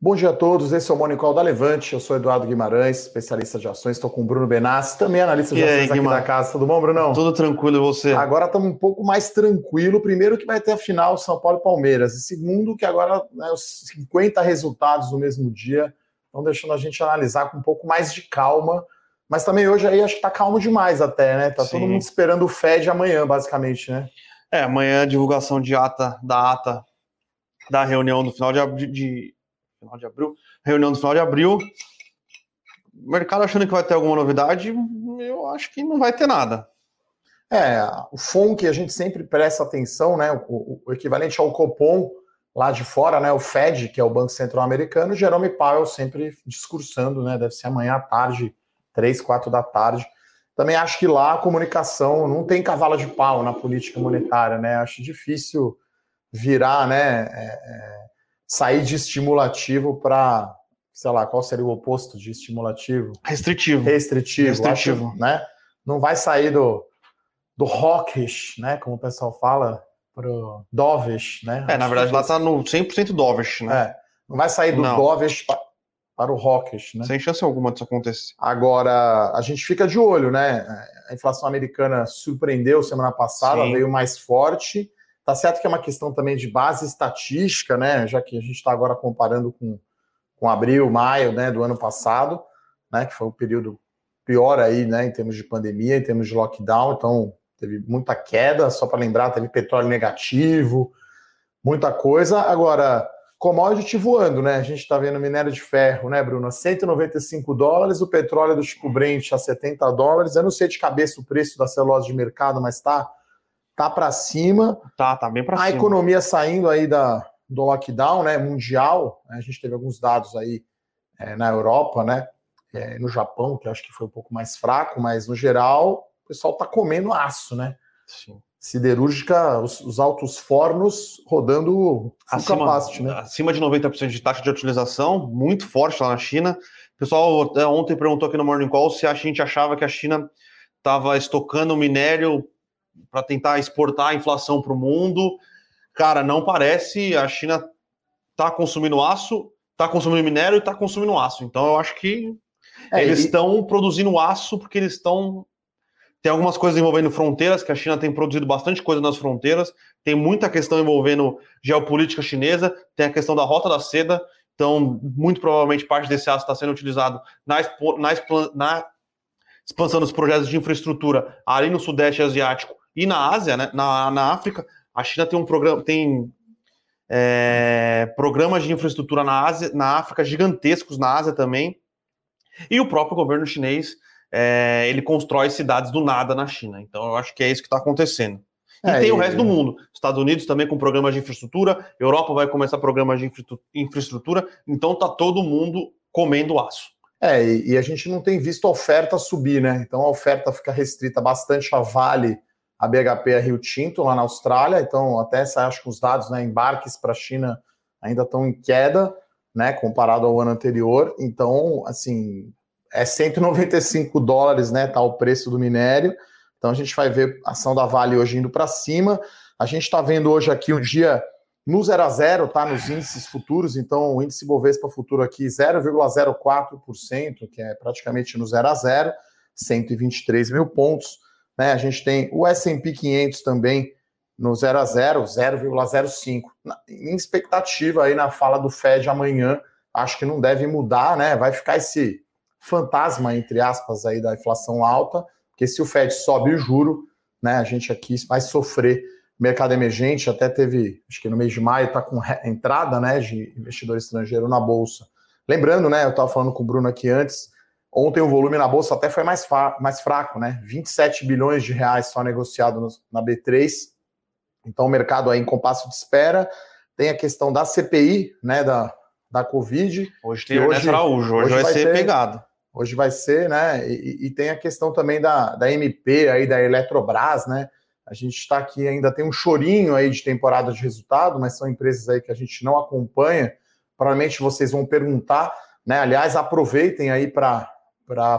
Bom dia a todos, esse é o Monicol da Levante, eu sou Eduardo Guimarães, especialista de ações, estou com o Bruno Benassi, também analista de E aí, ações aqui Guimar? da casa, tudo bom, Brunão? Tudo tranquilo e você? Agora estamos um pouco mais tranquilo, primeiro que vai ter a final São Paulo e Palmeiras, e segundo que agora né, os 50 resultados no mesmo dia estão deixando a gente analisar com um pouco mais de calma, mas também hoje aí acho que tá calmo demais até, né? Tá todo mundo esperando o Fed amanhã, basicamente, né? É, amanhã a divulgação de ata, da ata da reunião do final de, de- final de abril, reunião do final de abril. Mercado achando que vai ter alguma novidade, eu acho que não vai ter nada. É, o FONC a gente sempre presta atenção, né? O, o- o equivalente ao Copom lá de fora, né? O Fed, que é o Banco Central Americano, Jerome Powell sempre discursando, né? Deve ser amanhã à tarde, três, quatro da tarde. Também acho que lá a comunicação não tem cavalo de pau na política monetária, né? Acho difícil virar, né? é, é, sair de estimulativo para, sei lá, qual seria o oposto de estimulativo? Restritivo. restritivo, Restritivo. acho, né? Não vai sair do, do hawkish, né? Como o pessoal fala, pro dovish, né? É, na Acho verdade, lá difícil. tá no 100% dovish, né? É, não vai sair do Não. dovish pa- para o hawkish, né? Sem chance alguma disso acontecer. Agora, a gente fica de olho, né? A inflação americana surpreendeu semana passada, Sim. veio mais forte. Tá certo que é uma questão também de base estatística, né? Já que a gente está agora comparando com, com abril, maio, né, do ano passado, né? Que foi um período pior aí, né? Em termos de pandemia, em termos de lockdown. Então, teve muita queda. Só para lembrar, teve petróleo negativo, muita coisa. Agora, commodity voando, né? A gente está vendo minério de ferro, né, Bruno? A 195 dólares, o petróleo do tipo Brent a 70 dólares. Eu não sei de cabeça o preço da celulose de mercado, mas tá, tá para cima. Tá, tá bem pra A cima. economia saindo aí da, do lockdown, né, mundial. né, A gente teve alguns dados aí é, na Europa, né, é, no Japão, que eu acho que foi um pouco mais fraco, mas no geral o pessoal tá comendo aço, né? Sim. Siderúrgica, os, os altos fornos rodando acima, capacity, né? acima de 90% de taxa de utilização, muito forte lá na China. O pessoal até ontem perguntou aqui no Morning Call se a gente achava que a China estava estocando minério para tentar exportar a inflação para o mundo. Cara, não parece. A China está consumindo aço, está consumindo minério e está consumindo aço. Então eu acho que É, eles e- estão produzindo aço porque eles estão. Tem algumas coisas envolvendo fronteiras, que a China tem produzido bastante coisa nas fronteiras. Tem muita questão envolvendo geopolítica chinesa. Tem a questão da rota da seda. Então, muito provavelmente, parte desse aço está sendo utilizado na, expo- na explan- na expansão dos projetos de infraestrutura ali no Sudeste Asiático e na Ásia, né? na, na África. A China tem um programa, tem é, programas de infraestrutura na Ásia, na África gigantescos na Ásia também. E o próprio governo chinês, é, ele constrói cidades do nada na China. Então eu acho que é isso que está acontecendo. E É, tem o resto do mundo. Estados Unidos também com programas de infraestrutura, Europa vai começar programas de infra- infraestrutura, então tá todo mundo comendo aço. É, e, e a gente não tem visto a oferta subir, né? Então a oferta fica restrita bastante a Vale, a BHP, a Rio Tinto lá na Austrália. Então, até acho que os dados, né, embarques para a China ainda estão em queda, né, comparado ao ano anterior. Então, assim, é 195 dólares, né, tá o preço do minério. Então a gente vai ver a ação da Vale hoje indo para cima. A gente está vendo hoje aqui um dia no 0 a 0, tá? Nos índices futuros, então o índice Bovespa futuro aqui 0,04%, que é praticamente no 0 a 0, 123 mil pontos. Né? A gente tem o S&P 500 também no 0 a 0, 0,05. Na- Em expectativa aí na fala do Fed amanhã, acho que não deve mudar, né? Vai ficar esse fantasma entre aspas aí da inflação alta, porque se o Fed sobe o juro, né, a gente aqui vai sofrer mercado emergente até teve, acho que no mês de maio está com entrada, né, de investidor estrangeiro na bolsa. Lembrando, né, eu estava falando com o Bruno aqui antes, ontem o volume na bolsa até foi mais, mais fraco, né, 27 bilhões de reais só negociado no- na B3. Então o mercado aí em compasso de espera. Tem a questão da CPI, né, da, da Covid. Hoje tem hoje- Ernesto Araújo, hoje, hoje vai, vai ser ter- pegado. Hoje vai ser, né? E, e tem a questão também da, da MP aí, da Eletrobras, né? A gente está aqui, ainda tem um chorinho aí de temporada de resultado, mas são empresas aí que a gente não acompanha. Provavelmente vocês vão perguntar, né? Aliás, aproveitem aí para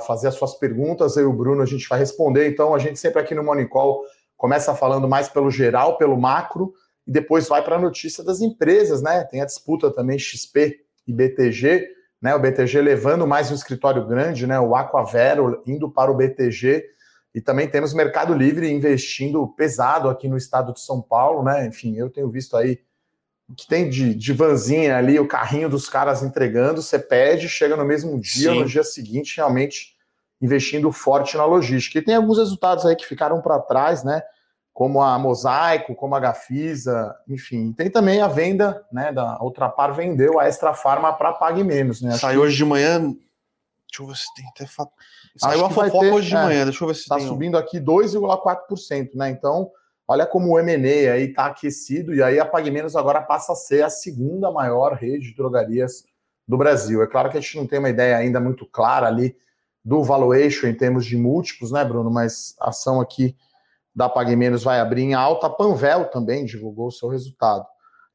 fazer as suas perguntas. Eu e o Bruno, a gente vai responder. Então, a gente sempre aqui no Morning Call começa falando mais pelo geral, pelo macro, e depois vai para a notícia das empresas, né? Tem a disputa também XP e BTG, né? O BTG levando mais um escritório grande, né? O Aquavero indo para o BTG. E também temos Mercado Livre investindo pesado aqui no estado de São Paulo, né? Enfim, eu tenho visto aí que tem de, de vanzinha ali, o carrinho dos caras entregando, você pede, chega no mesmo dia, Sim. no dia seguinte, realmente investindo forte na logística. E tem alguns resultados aí que ficaram para trás, né? Como a Mosaico, como a Gafisa, enfim. Tem também a venda, né? Da Ultrapar vendeu a Extra Farma para Pague Menos, né? Saiu hoje de manhã. Deixa eu ver se tem até fato. Saiu a fofoca ter, hoje de é, manhã, deixa eu ver se tá tem. subindo aqui 2,4%, né? Então, olha como o M&A aí está aquecido e aí a Pague Menos agora passa a ser a segunda maior rede de drogarias do Brasil. É claro que a gente não tem uma ideia ainda muito clara ali do valuation em termos de múltiplos, né, Bruno? Mas a ação aqui da Pague Menos vai abrir em alta. A Panvel também divulgou o seu resultado.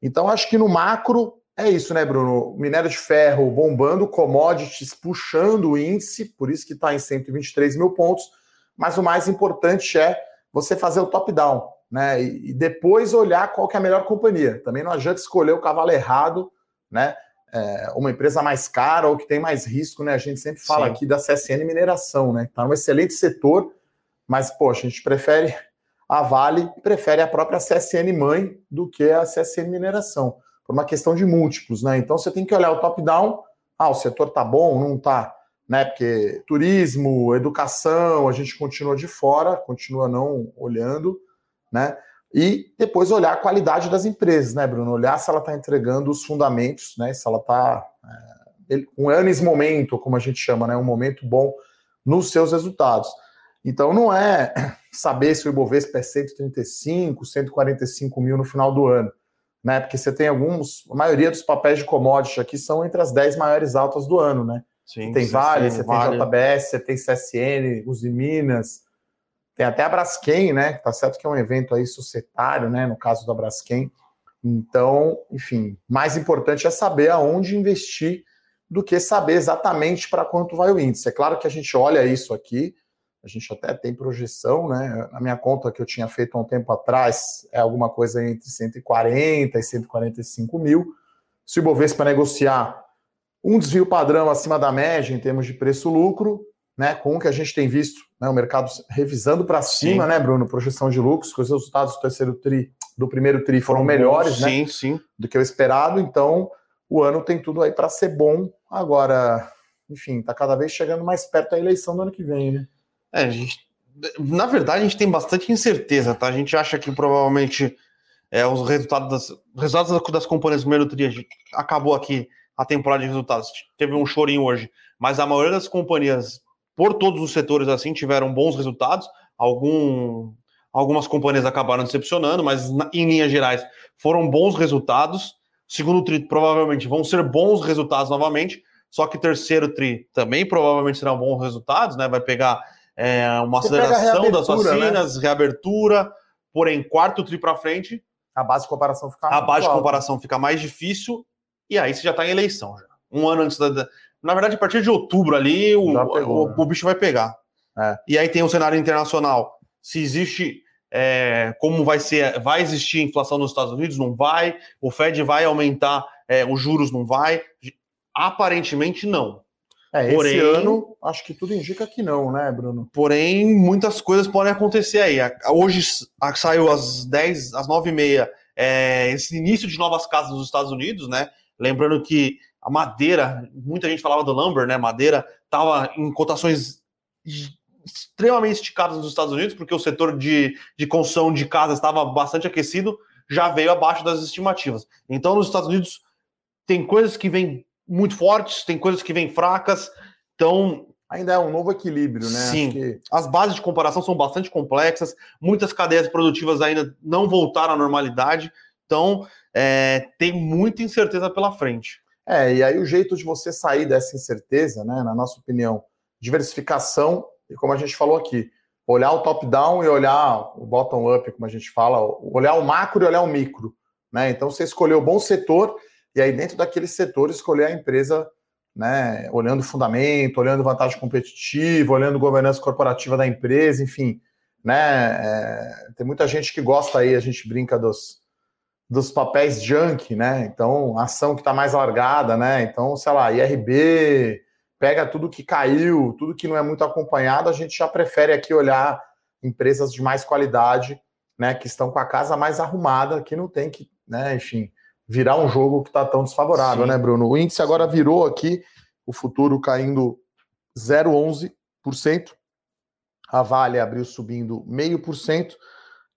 Então, acho que no macro é isso, né, Bruno? Minério de ferro bombando, commodities puxando o índice, por isso que está em 123 mil pontos. Mas o mais importante é você fazer o top-down, né? E, depois olhar qual que é a melhor companhia. Também não adianta escolher o cavalo errado, né? é, uma empresa mais cara ou que tem mais risco, né? A gente sempre fala Sim. aqui da CSN Mineração, né? Está um excelente setor, mas, poxa, a gente prefere a Vale, prefere a própria CSN mãe do que a CSN Mineração, por uma questão de múltiplos, né? Então você tem que olhar o top-down, ah, o setor tá bom, não tá, né? Porque turismo, educação, a gente continua de fora, continua não olhando, né? e depois olhar a qualidade das empresas, né, Bruno? Olhar se ela está entregando os fundamentos, né? Se ela está é, um anis momento, como a gente chama, né? Um momento bom nos seus resultados. Então não é saber se o Ibovespa é 135, 145 mil no final do ano, né? Porque você tem alguns, a maioria dos papéis de commodity aqui são entre as 10 maiores altas do ano, né? Sim, tem Vale, você vale. tem JBS, você tem CSN, Uzi Minas, tem até a Braskem, né? Tá certo que é um evento aí societário, né? No caso da Braskem. Então, enfim, mais importante é saber aonde investir do que saber exatamente para quanto vai o índice. É claro que a gente olha isso aqui, a gente até tem projeção, né? Na minha conta que eu tinha feito há um tempo atrás, é alguma coisa entre 140 e 145 mil. Se o Ibovespa negociar um desvio padrão acima da média em termos de preço-lucro, né, com o que a gente tem visto, né, o mercado revisando para cima, sim. né, Bruno, projeção de lucros, que os resultados do terceiro tri, do primeiro tri foram, melhores, sim, né, sim. do que o esperado. Então, o ano tem tudo aí para ser bom. Agora, enfim, está cada vez chegando mais perto da eleição do ano que vem, né? É, gente, na verdade, a gente tem bastante incerteza, tá? A gente acha que provavelmente é, os resultados das, resultados das companhias do primeiro tri acabou aqui a temporada de resultados. Teve um chorinho hoje, mas a maioria das companhias por todos os setores assim tiveram bons resultados. Algum, algumas companhias acabaram decepcionando, mas em linhas gerais foram bons resultados. Segundo tri provavelmente vão ser bons resultados novamente. Só que terceiro tri também provavelmente serão bons resultados, né? Vai pegar é, uma Você aceleração das né? vacinas, né? reabertura. Porém, quarto tri para frente, a base de comparação fica a base de comparação fica mais difícil e aí você já está em eleição já. Um ano antes da, na verdade, a partir de outubro ali, o, pegou, o, né? o bicho vai pegar. É. E aí tem o cenário internacional. Se existe é, como vai ser, vai existir inflação nos Estados Unidos? Não vai. O Fed vai aumentar é, os juros? Não vai. Aparentemente não. É, porém, esse ano, acho que tudo indica que não, né, Bruno? Porém, muitas coisas podem acontecer aí. Hoje saiu às 10, às 9 e meia, é, esse início de novas casas nos Estados Unidos, né? Lembrando que a madeira, muita gente falava do lumber, né? Madeira estava em cotações extremamente esticadas nos Estados Unidos, porque o setor de, de construção de casas estava bastante aquecido, já veio abaixo das estimativas. Então, nos Estados Unidos, tem coisas que vêm muito fortes, tem coisas que vêm fracas. Então. Ainda é um novo equilíbrio, né? Sim. Que... As bases de comparação são bastante complexas, muitas cadeias produtivas ainda não voltaram à normalidade. Então, é, tem muita incerteza pela frente. É, e aí o jeito de você sair dessa incerteza, né, na nossa opinião, diversificação, e como a gente falou aqui, olhar o top-down e olhar o bottom-up, como a gente fala, olhar o macro e olhar o micro. Né? Então você escolheu o bom setor, e aí dentro daquele setor escolher a empresa, né, olhando fundamento, olhando vantagem competitiva, olhando governança corporativa da empresa, enfim. Né, é, tem muita gente que gosta aí, a gente brinca dos dos papéis junk, né? Então, ação que está mais largada, né? Então, sei lá, IRB, pega tudo que caiu, tudo que não é muito acompanhado, a gente já prefere aqui olhar empresas de mais qualidade, né? Que estão com a casa mais arrumada, que não tem que, né? Enfim, virar um jogo que está tão desfavorável, Sim. né, Bruno? O índice agora virou aqui, o futuro caindo 0,11%, a Vale abriu subindo 0,5%.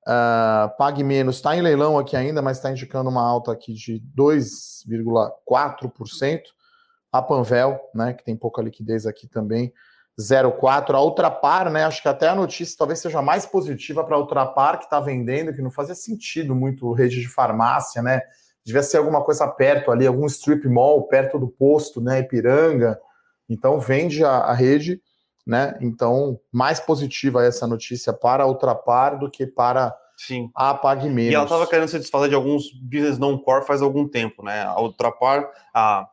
Uh, Pague Menos está em leilão aqui ainda, mas está indicando uma alta aqui de 2,4%. A Panvel, né, que tem pouca liquidez aqui também, 0,4%. A Ultrapar, né, acho que até a notícia talvez seja mais positiva para a Ultrapar, que está vendendo, que não fazia sentido muito rede de farmácia, né? Devia ser alguma coisa perto ali, algum strip mall perto do posto, né, Ipiranga. Então vende a, a rede né? Então, mais positiva essa notícia para a Ultrapar do que para Sim. a Pague Menos. E ela estava querendo se desfazer de alguns business não core faz algum tempo, né? A Ultrapar, a,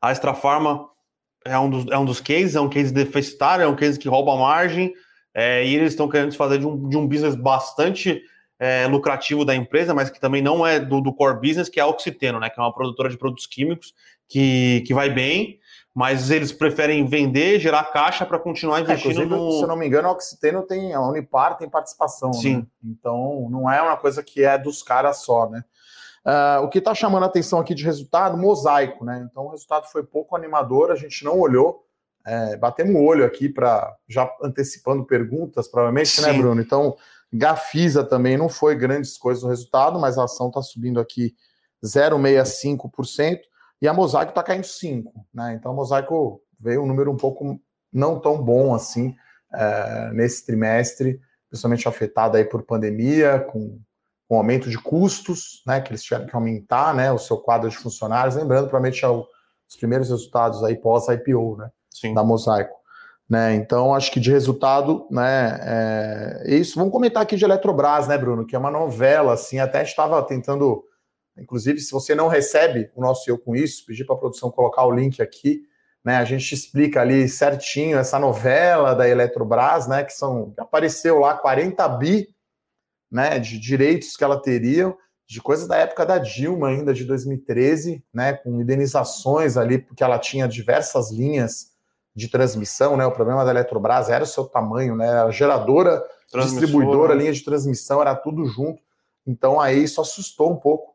a Extra Pharma é um, dos, é um dos cases, é um case deficitário, é um case que rouba margem, é, e eles estão querendo se fazer de um, de um business bastante é, lucrativo da empresa, mas que também não é do, do core business, que é a Oxiteno, né? Que é uma produtora de produtos químicos que, que vai bem, mas eles preferem vender, gerar caixa para continuar é, investindo é, no... Se eu não me engano, a Oxiteno tem, a Unipar tem participação? Sim. Né? Então, não é uma coisa que é dos caras só, né? Uh, o que está chamando a atenção aqui de resultado, mosaico, né? Então, o resultado foi pouco animador, a gente não olhou, é, batemos o olho aqui para já antecipando perguntas, provavelmente, né, Sim. né, Bruno? Então, Gafisa também não foi grandes coisas no resultado, mas a ação está subindo aqui 0,65% e a Mosaico está caindo 5, né? Então a Mosaico veio um número um pouco não tão bom assim é, nesse trimestre, principalmente afetado aí por pandemia, com, com aumento de custos, né? Que eles tiveram que aumentar, né? O seu quadro de funcionários, lembrando provavelmente é os primeiros resultados aí pós IPO, né? Sim. Da Mosaico. Né, então, acho que de resultado, né, é isso. Vamos comentar aqui de Eletrobras, né, Bruno, que é uma novela, assim, até estava tentando Inclusive, se você não recebe o nosso Eu Com Isso, pedir para a produção colocar o link aqui, né? A gente explica ali certinho essa novela da Eletrobras, né? Que são apareceu lá 40 bi né, de direitos que ela teria, de coisas da época da Dilma ainda, de 2013, né? Com indenizações ali, porque ela tinha diversas linhas de transmissão, né? O problema da Eletrobras era o seu tamanho, né? Era geradora, distribuidora, linha de transmissão, era tudo junto. Então aí isso assustou um pouco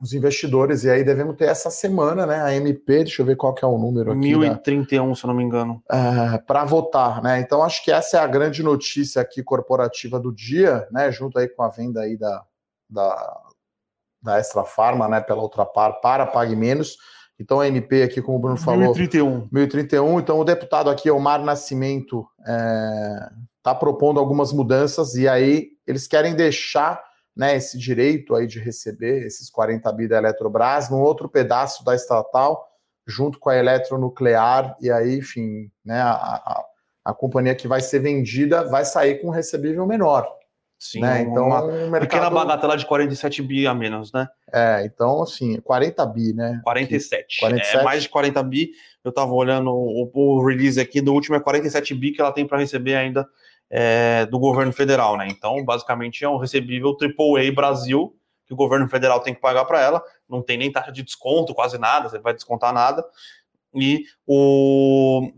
os investidores, e aí devemos ter essa semana, né? A MP, deixa eu ver qual que é o número aqui. 1031, da, se eu não me engano. É, para votar, né? Então acho que essa é a grande notícia aqui corporativa do dia, né? Junto aí com a venda aí da, da, da Extra Farma, né? Pela Ultrapar para Pague Menos. Então a MP aqui, como o Bruno falou. 1031. 1031. Então o deputado aqui, Omar Nascimento, está é, tá propondo algumas mudanças e aí eles querem deixar né, esse direito aí de receber esses 40 bi da Eletrobras num outro pedaço da estatal, junto com a eletronuclear, e aí, enfim, né, a, a, a companhia que vai ser vendida vai sair com um recebível menor. Sim, né? então uma um mercado... pequena bagatela de 47 bi a menos, né? É, então assim, 40 bi, né? 47. 47. É mais de 40 bi. Eu tava olhando o, o release aqui do último é 47 bi que ela tem para receber ainda é, do governo federal, né? Então, basicamente, é um recebível AAA Brasil que o governo federal tem que pagar para ela. Não tem nem taxa de desconto, quase nada, você vai descontar nada. E o,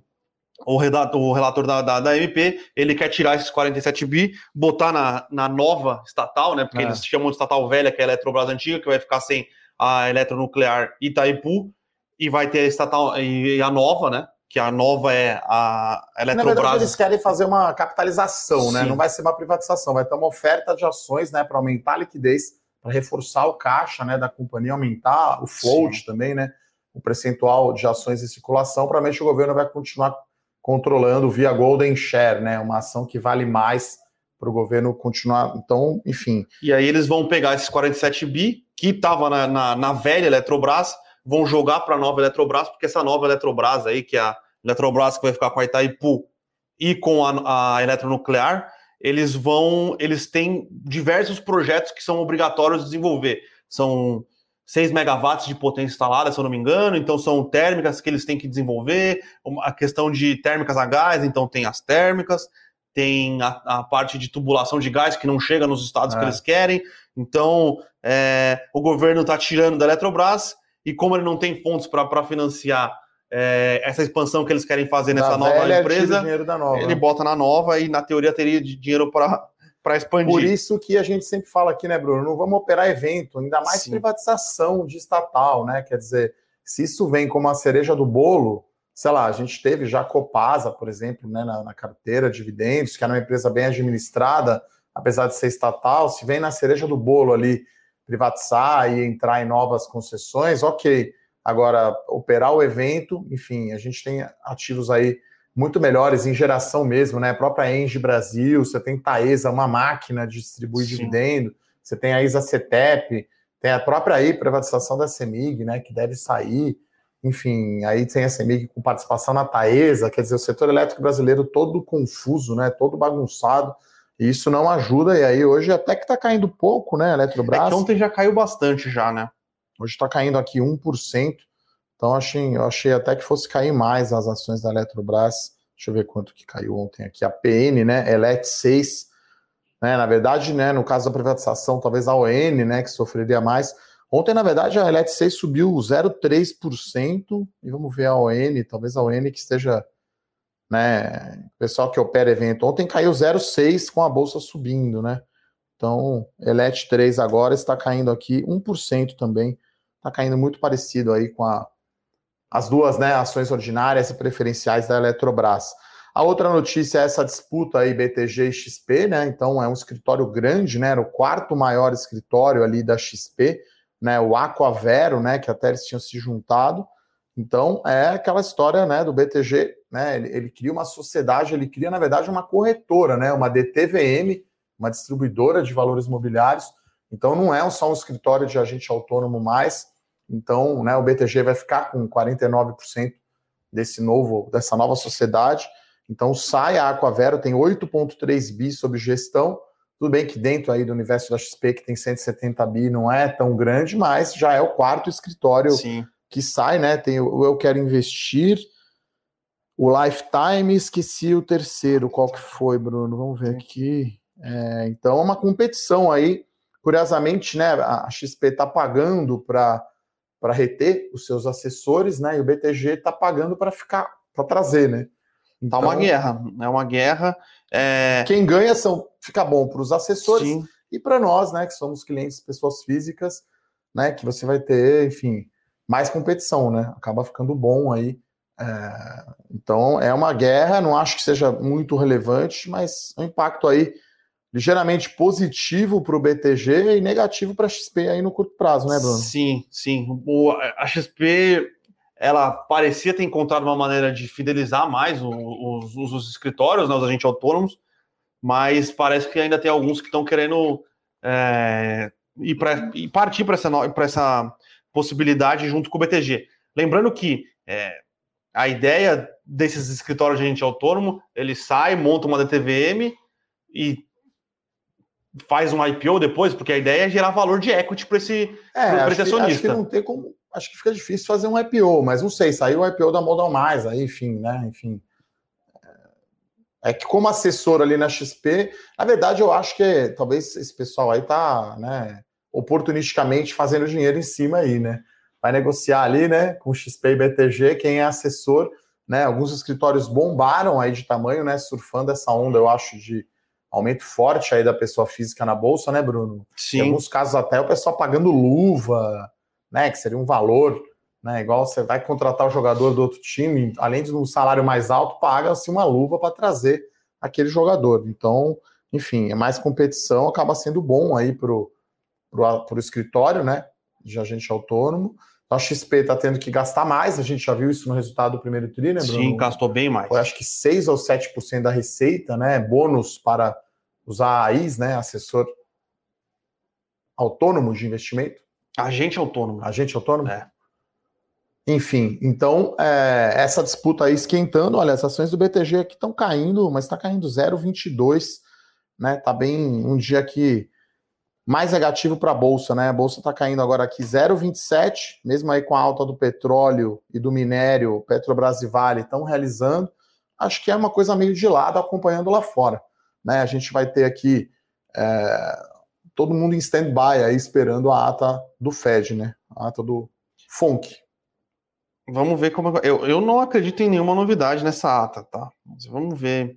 o, relator, o relator da, da, da, MP, ele quer tirar esses 47 bi, botar na, na nova estatal, né? Porque é. eles chamam de estatal velha, que é a Eletrobras antiga, que vai ficar sem a eletronuclear Itaipu, e vai ter a estatal e a nova, né? Que a nova é a Eletrobras. Na verdade, eles querem fazer uma capitalização, né? Não vai ser uma privatização, vai ter uma oferta de ações, né, para aumentar a liquidez, para reforçar o caixa, né, da companhia, aumentar o float Sim. também, né, o percentual de ações em circulação. Provavelmente o governo vai continuar controlando via Golden Share, né, uma ação que vale mais para o governo continuar. Então, enfim. E aí eles vão pegar esses 47 bi que estava na, na, na velha Eletrobras vão jogar para a nova Eletrobras, porque essa nova Eletrobras aí, que é a Eletrobras que vai ficar com a Itaipu e com a, a eletronuclear, eles vão, eles têm diversos projetos que são obrigatórios de desenvolver. São 6 megawatts de potência instalada, se eu não me engano, então são térmicas que eles têm que desenvolver, a questão de térmicas a gás, então tem as térmicas, tem a, a, parte de tubulação de gás que não chega nos estados é. que eles querem. Então, é, o governo está tirando da Eletrobras e como ele não tem fontes para financiar é, essa expansão que eles querem fazer nessa da nova empresa, nova, ele bota na nova e na teoria teria dinheiro para para expandir. Por isso que a gente sempre fala aqui, né, Bruno? Não vamos operar evento, ainda mais Sim. privatização de estatal, né? Quer dizer, se isso vem como a cereja do bolo, sei lá, a gente teve já Copasa, por exemplo, né, na, na carteira de dividendos, que era uma empresa bem administrada, apesar de ser estatal, se vem na cereja do bolo ali privatizar e entrar em novas concessões, ok. Agora, operar o evento, enfim, a gente tem ativos aí muito melhores em geração mesmo, né? A própria Engie Brasil, você tem Taesa, uma máquina de distribuir Sim. dividendo, você tem a Isa Cetep, tem a própria aí privatização da CEMIG, né? Que deve sair. Enfim, aí tem a CEMIG com participação na Taesa, quer dizer, o setor elétrico brasileiro todo confuso, né? Todo bagunçado. E isso não ajuda, e aí hoje até que está caindo pouco, né, Eletrobras? É que ontem já caiu bastante já, né? Hoje está caindo aqui 1%. Então achei, eu achei até que fosse cair mais as ações da Eletrobras. Deixa eu ver quanto que caiu ontem aqui. A PN, né? Elet 6. Né, na verdade, né, no caso da privatização, talvez a ON, né, que sofreria mais. Ontem, na verdade, a Elet 6 subiu 0,3%. E vamos ver a ON, talvez a ON que esteja. Né, pessoal que opera evento. Ontem caiu 0,6% com a bolsa subindo, né? Então, Elet 3 agora está caindo aqui 1% também. Está caindo muito parecido aí com a, as duas né, ações ordinárias e preferenciais da Eletrobras. A outra notícia é essa disputa aí BTG e XP, né? Então é um escritório grande, né? Era o quarto maior escritório ali da XP, né? O Aquavero, né? Que até eles tinham se juntado. Então é aquela história, né? Do BTG, né? Ele, ele cria uma sociedade, ele cria na verdade uma corretora, né? Uma DTVM, uma distribuidora de valores imobiliários. Então não é só um escritório de agente autônomo mais, então, né, o BTG vai ficar com 49% desse novo, dessa nova sociedade. Então, sai a Aquavero, tem 8,3 bi sob gestão. Tudo bem que dentro aí do universo da XP, que tem 170 bi, não é tão grande, mas já é o quarto escritório Sim. que sai, né? Tem o Eu Quero Investir, o Lifetime, esqueci o terceiro, qual que foi, Bruno? Vamos ver aqui. É, então, é uma competição aí. Curiosamente, né, a XP está pagando para para reter os seus assessores, né? E o BTG está pagando para ficar, para trazer, né? Então, tá uma então, guerra, é uma guerra. É... Quem ganha são fica bom para os assessores Sim. e para nós, né? Que somos clientes, pessoas físicas, né? Que você vai ter, enfim, mais competição, né? Acaba ficando bom aí. É... Então é uma guerra, não acho que seja muito relevante, mas o impacto aí ligeiramente positivo para o BTG e negativo para a XP aí no curto prazo, né, Bruno? Sim, sim. O, a XP ela parecia ter encontrado uma maneira de fidelizar mais os, os, os escritórios, né, os agentes autônomos, mas parece que ainda tem alguns que estão querendo é, ir, pra, ir partir para essa, essa possibilidade junto com o BTG. Lembrando que é, a ideia desses escritórios de agente autônomo, ele sai, monta uma DTVM e faz um IPO depois, porque a ideia é gerar valor de equity para esse, é, pra esse acionista. acho que não tem como. Acho que fica difícil fazer um IPO, mas não sei, saiu o IPO da Modal Mais, aí, enfim, né? Enfim. É, é que como assessor ali na XP, na verdade, eu acho que talvez esse pessoal aí tá, né, oportunisticamente fazendo dinheiro em cima aí, né? Vai negociar ali, né, com XP e BTG, quem é assessor, né? Alguns escritórios bombaram aí de tamanho, né? Surfando essa onda, eu acho, de aumento forte aí da pessoa física na bolsa, né, Bruno? Sim. Em alguns casos até o pessoal pagando luva, né, que seria um valor, né, igual você vai contratar o jogador do outro time, além de um salário mais alto, paga-se uma luva para trazer aquele jogador. Então, enfim, é mais competição, acaba sendo bom aí pro, pro, pro escritório, né, de agente autônomo. A XP está tendo que gastar mais, a gente já viu isso no resultado do primeiro tri, né, Bruno? Sim, gastou bem mais. Foi acho que 6 ou 7% da receita, né? Bônus para usar a AIS, né? Assessor autônomo de investimento. Agente autônomo. Agente autônomo? É. Enfim, então é, essa disputa aí esquentando, olha, as ações do BTG aqui estão caindo, mas está caindo 0,22, né? Tá bem um dia que mais negativo para a bolsa, né? A bolsa está caindo agora aqui 0,27, mesmo aí com a alta do petróleo e do minério, Petrobras e Vale estão realizando. acho que é uma coisa meio de lado acompanhando lá fora. Né? A gente vai ter aqui é, todo mundo em stand-by aí esperando a ata do Fed, né? A ata do FONC. Vamos ver como. Eu, eu não acredito em nenhuma novidade nessa ata, tá? Mas vamos ver.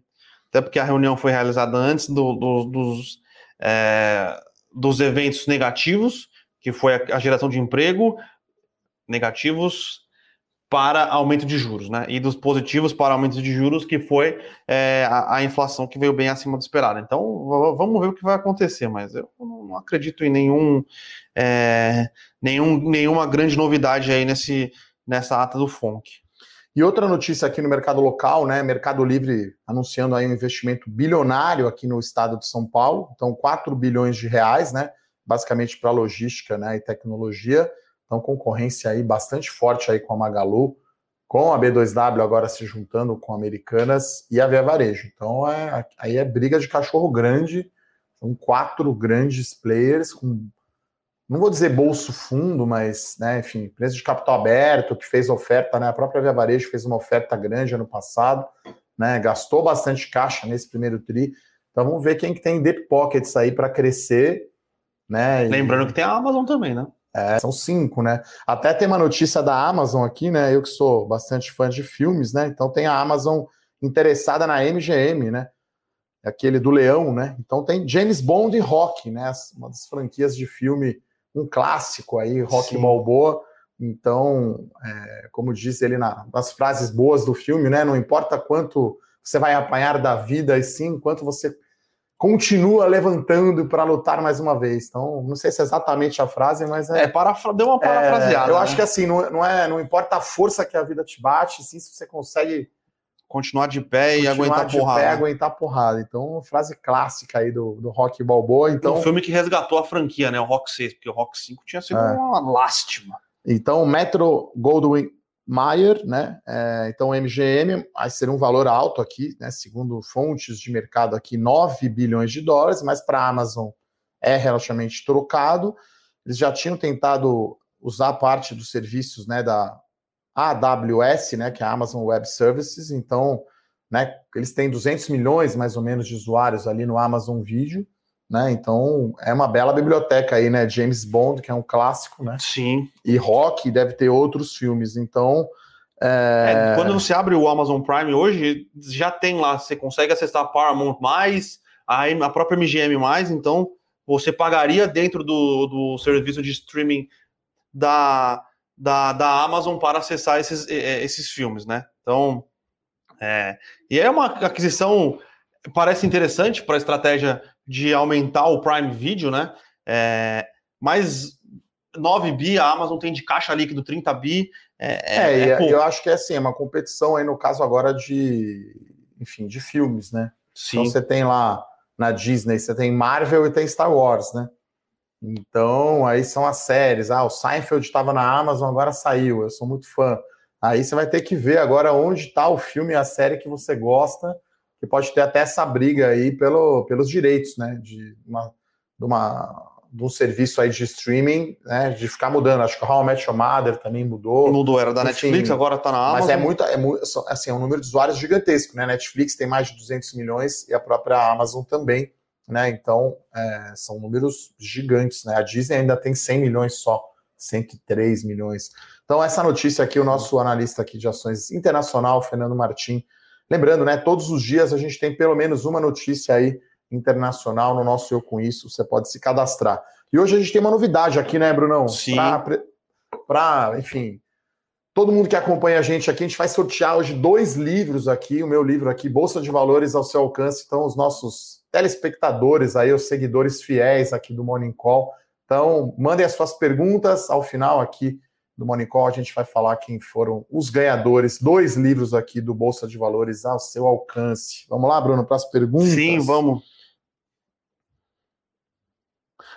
Até porque a reunião foi realizada antes do, do, dos, é, dos eventos negativos, que foi a, geração de emprego, negativos para aumento de juros, né? E dos positivos para aumento de juros, que foi é, a, a, inflação que veio bem acima do esperado. Então, vamos ver o que vai acontecer, mas eu não acredito em nenhum, é, nenhum nenhuma grande novidade aí nesse, nessa ata do FONC. E outra notícia aqui no mercado local, né? Mercado Livre anunciando aí um investimento bilionário aqui no estado de São Paulo, então 4 bilhões de reais, né? Basicamente para logística né, e tecnologia. Então, concorrência aí bastante forte aí com a Magalu, com a B2W agora se juntando com Americanas e a Via Varejo. Então, é, aí é briga de cachorro grande, são quatro grandes players com, não vou dizer bolso fundo, mas, né, enfim, preço de capital aberto, que fez oferta, né, a própria Via Varejo fez uma oferta grande ano passado, né, gastou bastante caixa nesse primeiro tri. Então, vamos ver quem que tem deep pockets aí para crescer, né? Lembrando e... que tem a Amazon também, né? É, são cinco, né? Até tem uma notícia da Amazon aqui, né? Eu que sou bastante fã de filmes, né? Então tem a Amazon interessada na MGM, né? Aquele do Leão, né? Então tem James Bond e Rock, né? Uma das franquias de filme, um clássico aí, Rock Sim. Balboa. Então, é, como diz ele na, nas frases boas do filme, né? Não importa quanto você vai apanhar da vida, e sim quanto você continua levantando para lutar mais uma vez. Então, não sei se é exatamente a frase, mas é. é parafra... Deu uma parafraseada. É, eu né? acho que assim, não, não, é, não importa a força que a vida te bate, sim, se você consegue. Continuar de pé e aguentar de porrada. Pé, aguentar porrada. Então, frase clássica aí do, do Rock Balboa. Então... Um filme que resgatou a franquia, né? O Rock 6, porque o Rock 5 tinha sido é. uma lástima. Então, Metro Goldwyn Mayer, né? É, então, o MGM vai ser um valor alto aqui, né? Segundo fontes de mercado aqui, 9 bilhões de dólares, mas para a Amazon é relativamente trocado. Eles já tinham tentado usar parte dos serviços né, da AWS, né, que é a Amazon Web Services, então né, eles têm 200 milhões mais ou menos de usuários ali no Amazon Video, né? Então é uma bela biblioteca aí, né? James Bond, que é um clássico, né? Sim. E Rock deve ter outros filmes. Então. É... É, quando você abre o Amazon Prime hoje, já tem lá, você consegue acessar Paramount mais, aí a própria MGM mais, então você pagaria dentro do, do serviço de streaming da, da, da Amazon para acessar esses, esses filmes, né? Então, é, e é uma aquisição parece interessante para a estratégia de aumentar o Prime Video, né? É, mas 9 bi a Amazon tem de caixa líquido 30 bi. É, é, é, é eu acho que é assim, é uma competição aí no caso agora de, enfim, de filmes, né? Sim. Então você tem lá na Disney, você tem Marvel e tem Star Wars, né? Então aí são as séries. Ah, o Seinfeld estava na Amazon, agora saiu. Eu sou muito fã. Aí você vai ter que ver agora onde está o filme e a série que você gosta que pode ter até essa briga aí pelo, pelos direitos, né? De, uma, de, uma, de um serviço aí de streaming, né? De ficar mudando. Acho que o How I Met Your Mother também mudou. Mudou, era da Enfim, Netflix, agora tá na Amazon. Mas é muito, é muito, assim, é um número de usuários gigantesco, né? Netflix tem mais de 200 milhões e a própria Amazon também, né? Então, é, são números gigantes, né? A Disney ainda tem 100 milhões só, 103 milhões. Então, essa notícia aqui, o nosso analista aqui de ações internacional, Fernando Martim, Lembrando, né, todos os dias a gente tem pelo menos uma notícia aí internacional no nosso Eu Com Isso, você pode se cadastrar. E hoje a gente tem uma novidade aqui, né, Brunão? Sim. Para, enfim, todo mundo que acompanha a gente aqui, a gente vai sortear hoje dois livros aqui, o meu livro aqui, Bolsa de Valores ao seu alcance, então os nossos telespectadores aí, os seguidores fiéis aqui do Morning Call. Então, mandem as suas perguntas ao final aqui do Morning Call, a gente vai falar quem foram os ganhadores, dois livros aqui do Bolsa de Valores ao seu alcance. Vamos lá, Bruno, para as perguntas? Sim, vamos.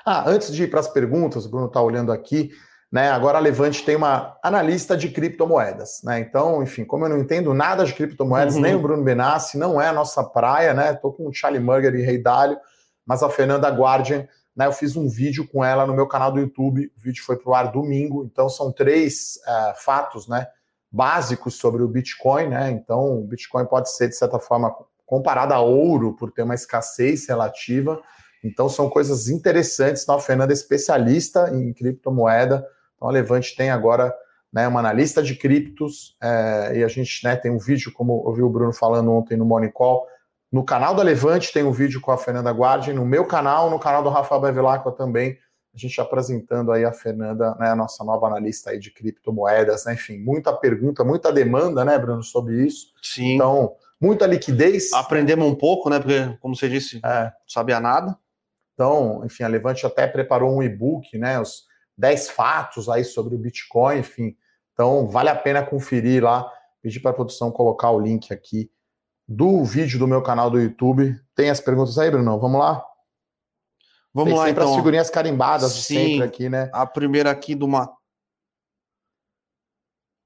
Ah, antes de ir para as perguntas, o Bruno está olhando aqui, né? Agora a Levante tem uma analista de criptomoedas, né? Então, enfim, como eu não entendo nada de criptomoedas, uhum. nem o Bruno Benassi, não é a nossa praia, né? Estou com o Charlie Munger e Rei Dalio, mas a Fernanda Guardian né, eu fiz um vídeo com ela no meu canal do YouTube. O vídeo foi para o ar domingo, então são três uh, fatos, né? básicos sobre o Bitcoin, né? Então, o Bitcoin pode ser, de certa forma, comparado a ouro por ter uma escassez relativa. Então, são coisas interessantes. Então, a Fernanda é especialista em criptomoeda. Então, a Levante tem agora né, uma analista de criptos, é, e a gente né, tem um vídeo, como eu vi o Bruno falando ontem no Morning Call, no canal da Levante tem um vídeo com a Fernanda Guardi, no meu canal, no canal do Rafael Bevilacqua também, a gente apresentando aí a Fernanda, né, a nossa nova analista aí de criptomoedas, né, enfim, muita pergunta, muita demanda, né, Bruno, sobre isso. Sim. Então, muita liquidez. Aprendemos um pouco, né, porque, como você disse, é. não sabia nada. Então, enfim, a Levante até preparou um e-book, né, os 10 fatos aí sobre o Bitcoin, enfim. Então, vale a pena conferir lá. Pedir para a produção colocar o link aqui do vídeo do meu canal do YouTube. Tem as perguntas aí, Bruno? Vamos lá? Vamos Tem lá, sempre então. as figurinhas carimbadas Sim, sempre aqui, né? A primeira aqui do, Ma...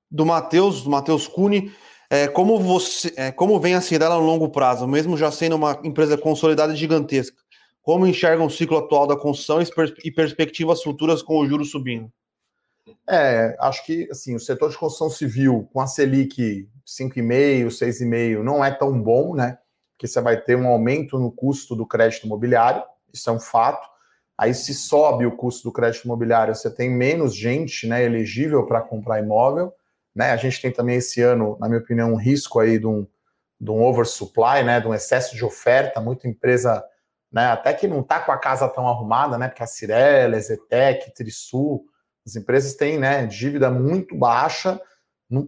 do Matheus, do Matheus Cune. É, como, você, é, como vem a Cirela no longo prazo, mesmo já sendo uma empresa consolidada gigantesca? Como enxergam o ciclo atual da construção e perspectivas futuras com o juros subindo? É, acho que assim, o setor de construção civil com a Selic 5,5, 6,5 não é tão bom, né? Porque você vai ter um aumento no custo do crédito imobiliário, isso é um fato. Aí, se sobe o custo do crédito imobiliário, você tem menos gente né, elegível para comprar imóvel. Né? A gente tem também esse ano, na minha opinião, um risco aí de um, de um oversupply, né, de um excesso de oferta, muita empresa, né, até que não está com a casa tão arrumada, né, porque a Cirela, Zetec, Trisul, as empresas têm né, dívida muito baixa,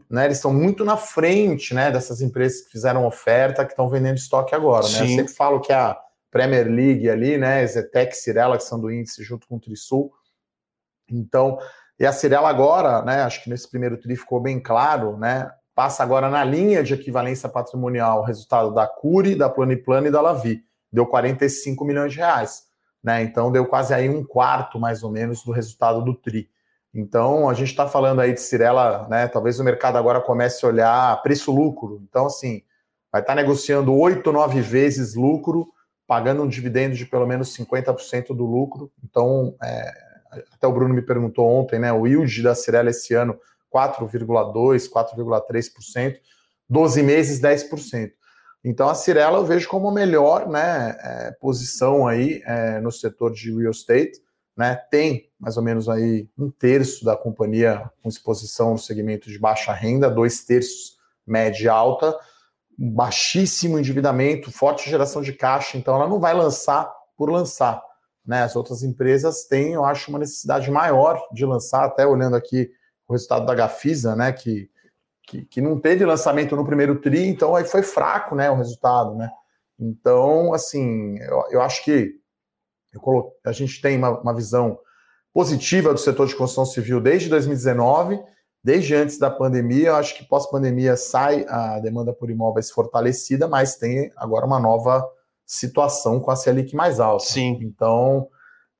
né, eles estão muito na frente né, dessas empresas que fizeram oferta, que estão vendendo estoque agora. Né? Eu sempre falo que a Premier League ali, né, Zetec, Cirela, que são do índice junto com o Trisul. Então, e a Cirela agora, né, acho que nesse primeiro tri ficou bem claro, né, passa agora na linha de equivalência patrimonial o resultado da Curi, da Plano e da Lavi. Deu 45 milhões de reais. Né, então deu quase aí um quarto, mais ou menos, do resultado do TRI. Então, a gente está falando aí de Cirela, né? Talvez o mercado agora comece a olhar preço-lucro. Então, assim, vai estar tá negociando oito, nove vezes lucro, pagando um dividendo de pelo menos 50% do lucro. Então, é, até o Bruno me perguntou ontem, né? O yield da Cirela esse ano, 4,2%, 4,3%, 12 meses, 10%. Então, a Cirela eu vejo como a melhor né, é, posição aí é, no setor de real estate né, tem mais ou menos aí um terço da companhia com exposição no segmento de baixa renda, dois terços média e alta, baixíssimo endividamento, forte geração de caixa, então ela não vai lançar por lançar. Né? As outras empresas têm, eu acho, uma necessidade maior de lançar, até olhando aqui o resultado da Gafisa, né, que, que, que não teve lançamento no primeiro TRI, então aí foi fraco né, o resultado. Né? Então, assim, eu, eu acho que Colo... a gente tem uma, uma visão positiva do setor de construção civil desde 2019, desde antes da pandemia. Eu acho que pós-pandemia sai a demanda por imóveis fortalecida, mas tem agora uma nova situação com a Selic mais alta. Sim. Então,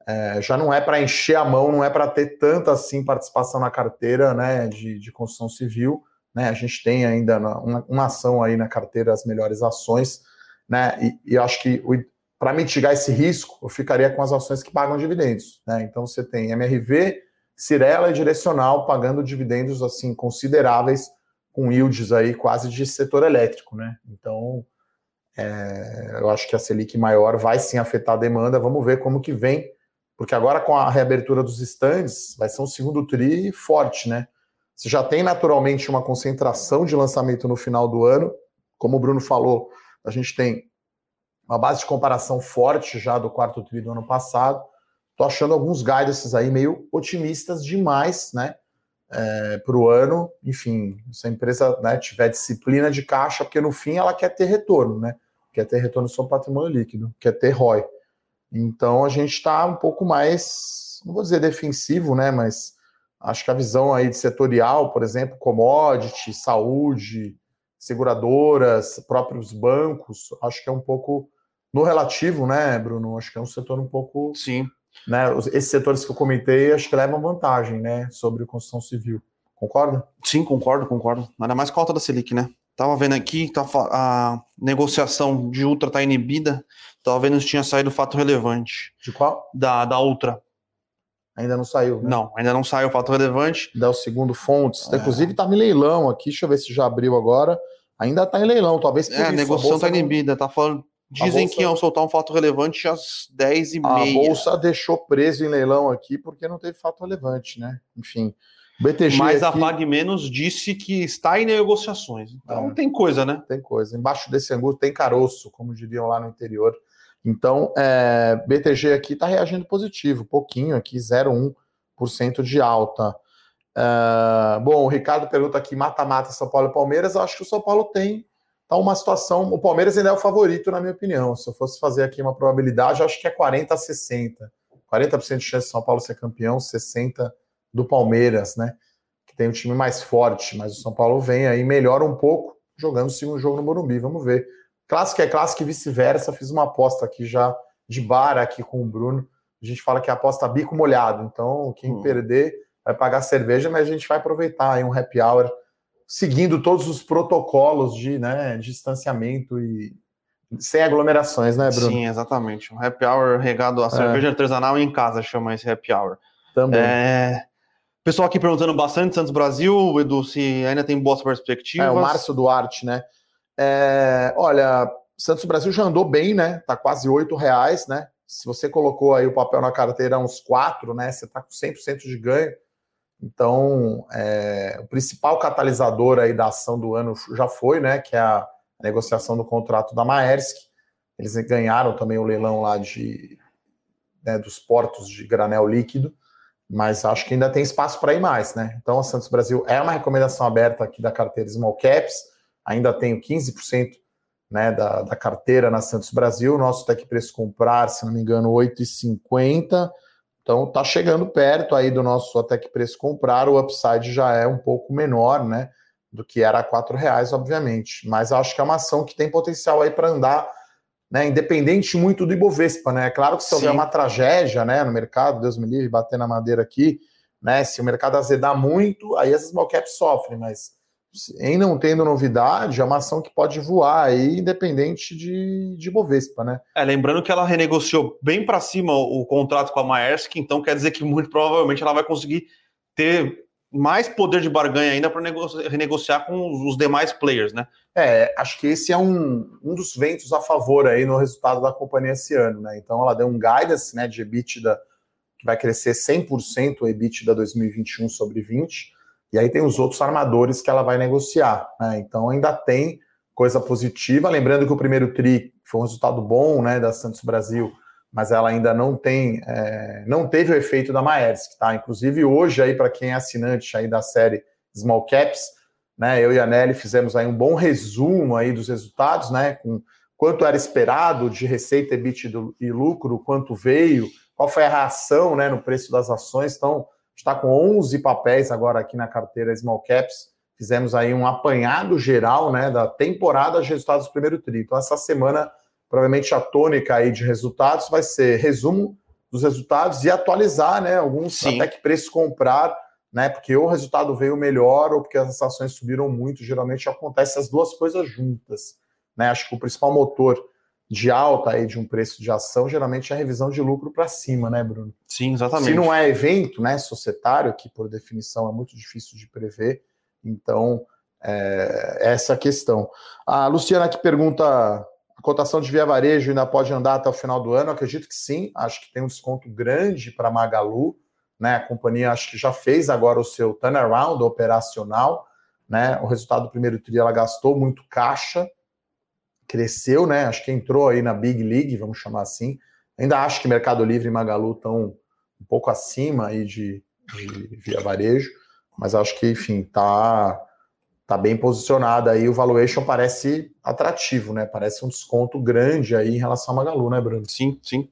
é, já não é para encher a mão, não é para ter tanta assim participação na carteira né, de, de construção civil. Né? A gente tem ainda uma, uma ação aí na carteira, as melhores ações. Né? E, e acho que para mitigar esse risco, eu ficaria com as ações que pagam dividendos. Né? Então você tem MRV, Cirela e Direcional pagando dividendos assim consideráveis, com yields aí quase de setor elétrico. Né? Então é, eu acho que a Selic maior vai sim afetar a demanda. Vamos ver como que vem, porque agora com a reabertura dos estandes vai ser um segundo tri forte, né? Você já tem naturalmente uma concentração de lançamento no final do ano, como o Bruno falou, a gente tem uma base de comparação forte já do quarto tri do ano passado. Estou achando alguns guidances aí meio otimistas demais, né? É, para o ano, enfim, se a empresa né, tiver disciplina de caixa, porque no fim ela quer ter retorno, né? Quer ter retorno sobre patrimônio líquido, quer ter ROI. Então a gente está um pouco mais, não vou dizer defensivo, né? Mas acho que a visão aí de setorial, por exemplo, commodity, saúde, seguradoras, próprios bancos, acho que é um pouco no relativo, né, Bruno? Acho que é um setor um pouco. Sim. Né, esses setores que eu comentei, acho que levam vantagem, né, sobre construção civil. Concorda? Sim, concordo, concordo. Nada mais com a alta da Selic, né? Tava vendo aqui, tá, a negociação de Ultra tá inibida. Tava vendo se tinha saído fato relevante. De qual? Da, da Ultra. Ainda não saiu. Né? Não, ainda não saiu o fato relevante. Dá o segundo fontes. É. O segundo fontes. É. Inclusive está em leilão aqui. Deixa eu ver se já abriu agora. Ainda está em leilão, talvez por é, isso. A negociação está inibida. Tá falando. Dizem bolsa... que iam soltar um fato relevante às 10h30. A bolsa deixou preso em leilão aqui porque não teve fato relevante, né? Enfim. BTG Mas aqui... a Pag Menos disse que está em negociações. Então é. tem coisa, né? Tem coisa. Embaixo desse angu tem caroço, como diriam lá no interior. Então, é, BTG aqui está reagindo positivo, pouquinho aqui, 0,1% de alta. É, bom, o Ricardo pergunta aqui: mata-mata São Paulo e Palmeiras. Eu acho que o São Paulo tem tá uma situação. O Palmeiras ainda é o favorito, na minha opinião. Se eu fosse fazer aqui uma probabilidade, eu acho que é 40 a 60. 40% de chance de São Paulo ser campeão, 60% do Palmeiras, né? Que tem um time mais forte, mas o São Paulo vem aí, melhora um pouco, jogando o segundo jogo no Morumbi. Vamos ver. Clássico é clássico e vice-versa. Fiz uma aposta aqui já de bar aqui com o Bruno. A gente fala que é aposta bico molhado. Então, quem hum. perder vai pagar cerveja, mas a gente vai aproveitar aí um happy hour seguindo todos os protocolos de né, distanciamento e sem aglomerações, né, Bruno? Sim, exatamente. Um happy hour regado a é. cerveja artesanal em casa chama esse happy hour. Também. É... Pessoal aqui perguntando bastante, Santos Brasil, Edu, se ainda tem boas perspectivas. É, o Márcio Duarte, né? É, olha, Santos Brasil já andou bem, né? Tá quase oito reais, né? Se você colocou aí o papel na carteira uns quatro, né? Você tá com 100% de ganho. Então, é, o principal catalisador aí da ação do ano já foi, né? Que é a negociação do contrato da Maersk. Eles ganharam também o leilão lá de, né, dos portos de granel líquido mas acho que ainda tem espaço para ir mais, né? Então, a Santos Brasil é uma recomendação aberta aqui da carteira Small Caps, ainda tenho 15% né, da, da carteira na Santos Brasil, nosso tech preço comprar, se não me engano, 8,50, então tá chegando perto aí do nosso até que preço comprar, o upside já é um pouco menor, né, do que era a reais, obviamente, mas acho que é uma ação que tem potencial aí para andar né, independente muito do Ibovespa, né? É claro que se houver uma tragédia, né, no mercado, Deus me livre, bater na madeira aqui, né, se o mercado azedar muito, aí as small caps sofrem, mas em não tendo novidade, é uma ação que pode voar aí, independente de, de Ibovespa, né? É, lembrando que ela renegociou bem para cima o, o, contrato com a Maersk, então quer dizer que muito provavelmente ela vai conseguir ter mais poder de barganha ainda para renegociar com os demais players, né? É, acho que esse é um, um dos ventos a favor aí no resultado da companhia esse ano, né? Então ela deu um guidance né, de EBITDA que vai crescer 100% o EBITDA 2021 sobre 20, e aí tem os outros armadores que ela vai negociar, né? Então ainda tem coisa positiva, lembrando que o primeiro TRI foi um resultado bom, né, da Santos Brasil, mas ela ainda não tem, é, não teve o efeito da Maersk, tá? Inclusive hoje aí para quem é assinante aí da série Small Caps, né? Eu e a Nelly fizemos aí um bom resumo aí dos resultados, né? Com quanto era esperado de receita, EBITDA e lucro, quanto veio, qual foi a reação, né, no preço das ações. Então, está com 11 papéis agora aqui na carteira Small Caps. Fizemos aí um apanhado geral, né, da temporada de resultados do primeiro tri. Então, essa semana provavelmente a tônica aí de resultados vai ser resumo dos resultados e atualizar, né, alguns Sim. até que preço comprar, né, porque ou o resultado veio melhor ou porque as ações subiram muito, geralmente acontece as duas coisas juntas, né? Acho que o principal motor de alta aí de um preço de ação geralmente é a revisão de lucro para cima, né, Bruno? Sim, exatamente. Se não é evento, né, societário, que por definição é muito difícil de prever, então é, essa é a questão. A Luciana que pergunta a cotação de Via Varejo ainda pode andar até o final do ano? acredito que sim. Acho que tem um desconto grande para a Magalu. Né? A companhia acho que já fez agora o seu turnaround operacional. Né? O resultado do primeiro tri ela gastou muito caixa, cresceu, né? Acho que entrou aí na Big League, vamos chamar assim. Ainda acho que Mercado Livre e Magalu estão um pouco acima aí de, de Via Varejo, mas acho que, enfim, tá tá bem posicionada aí, o valuation parece atrativo, né? Parece um desconto grande aí em relação à Magalu, né, Bruno? Sim, sim.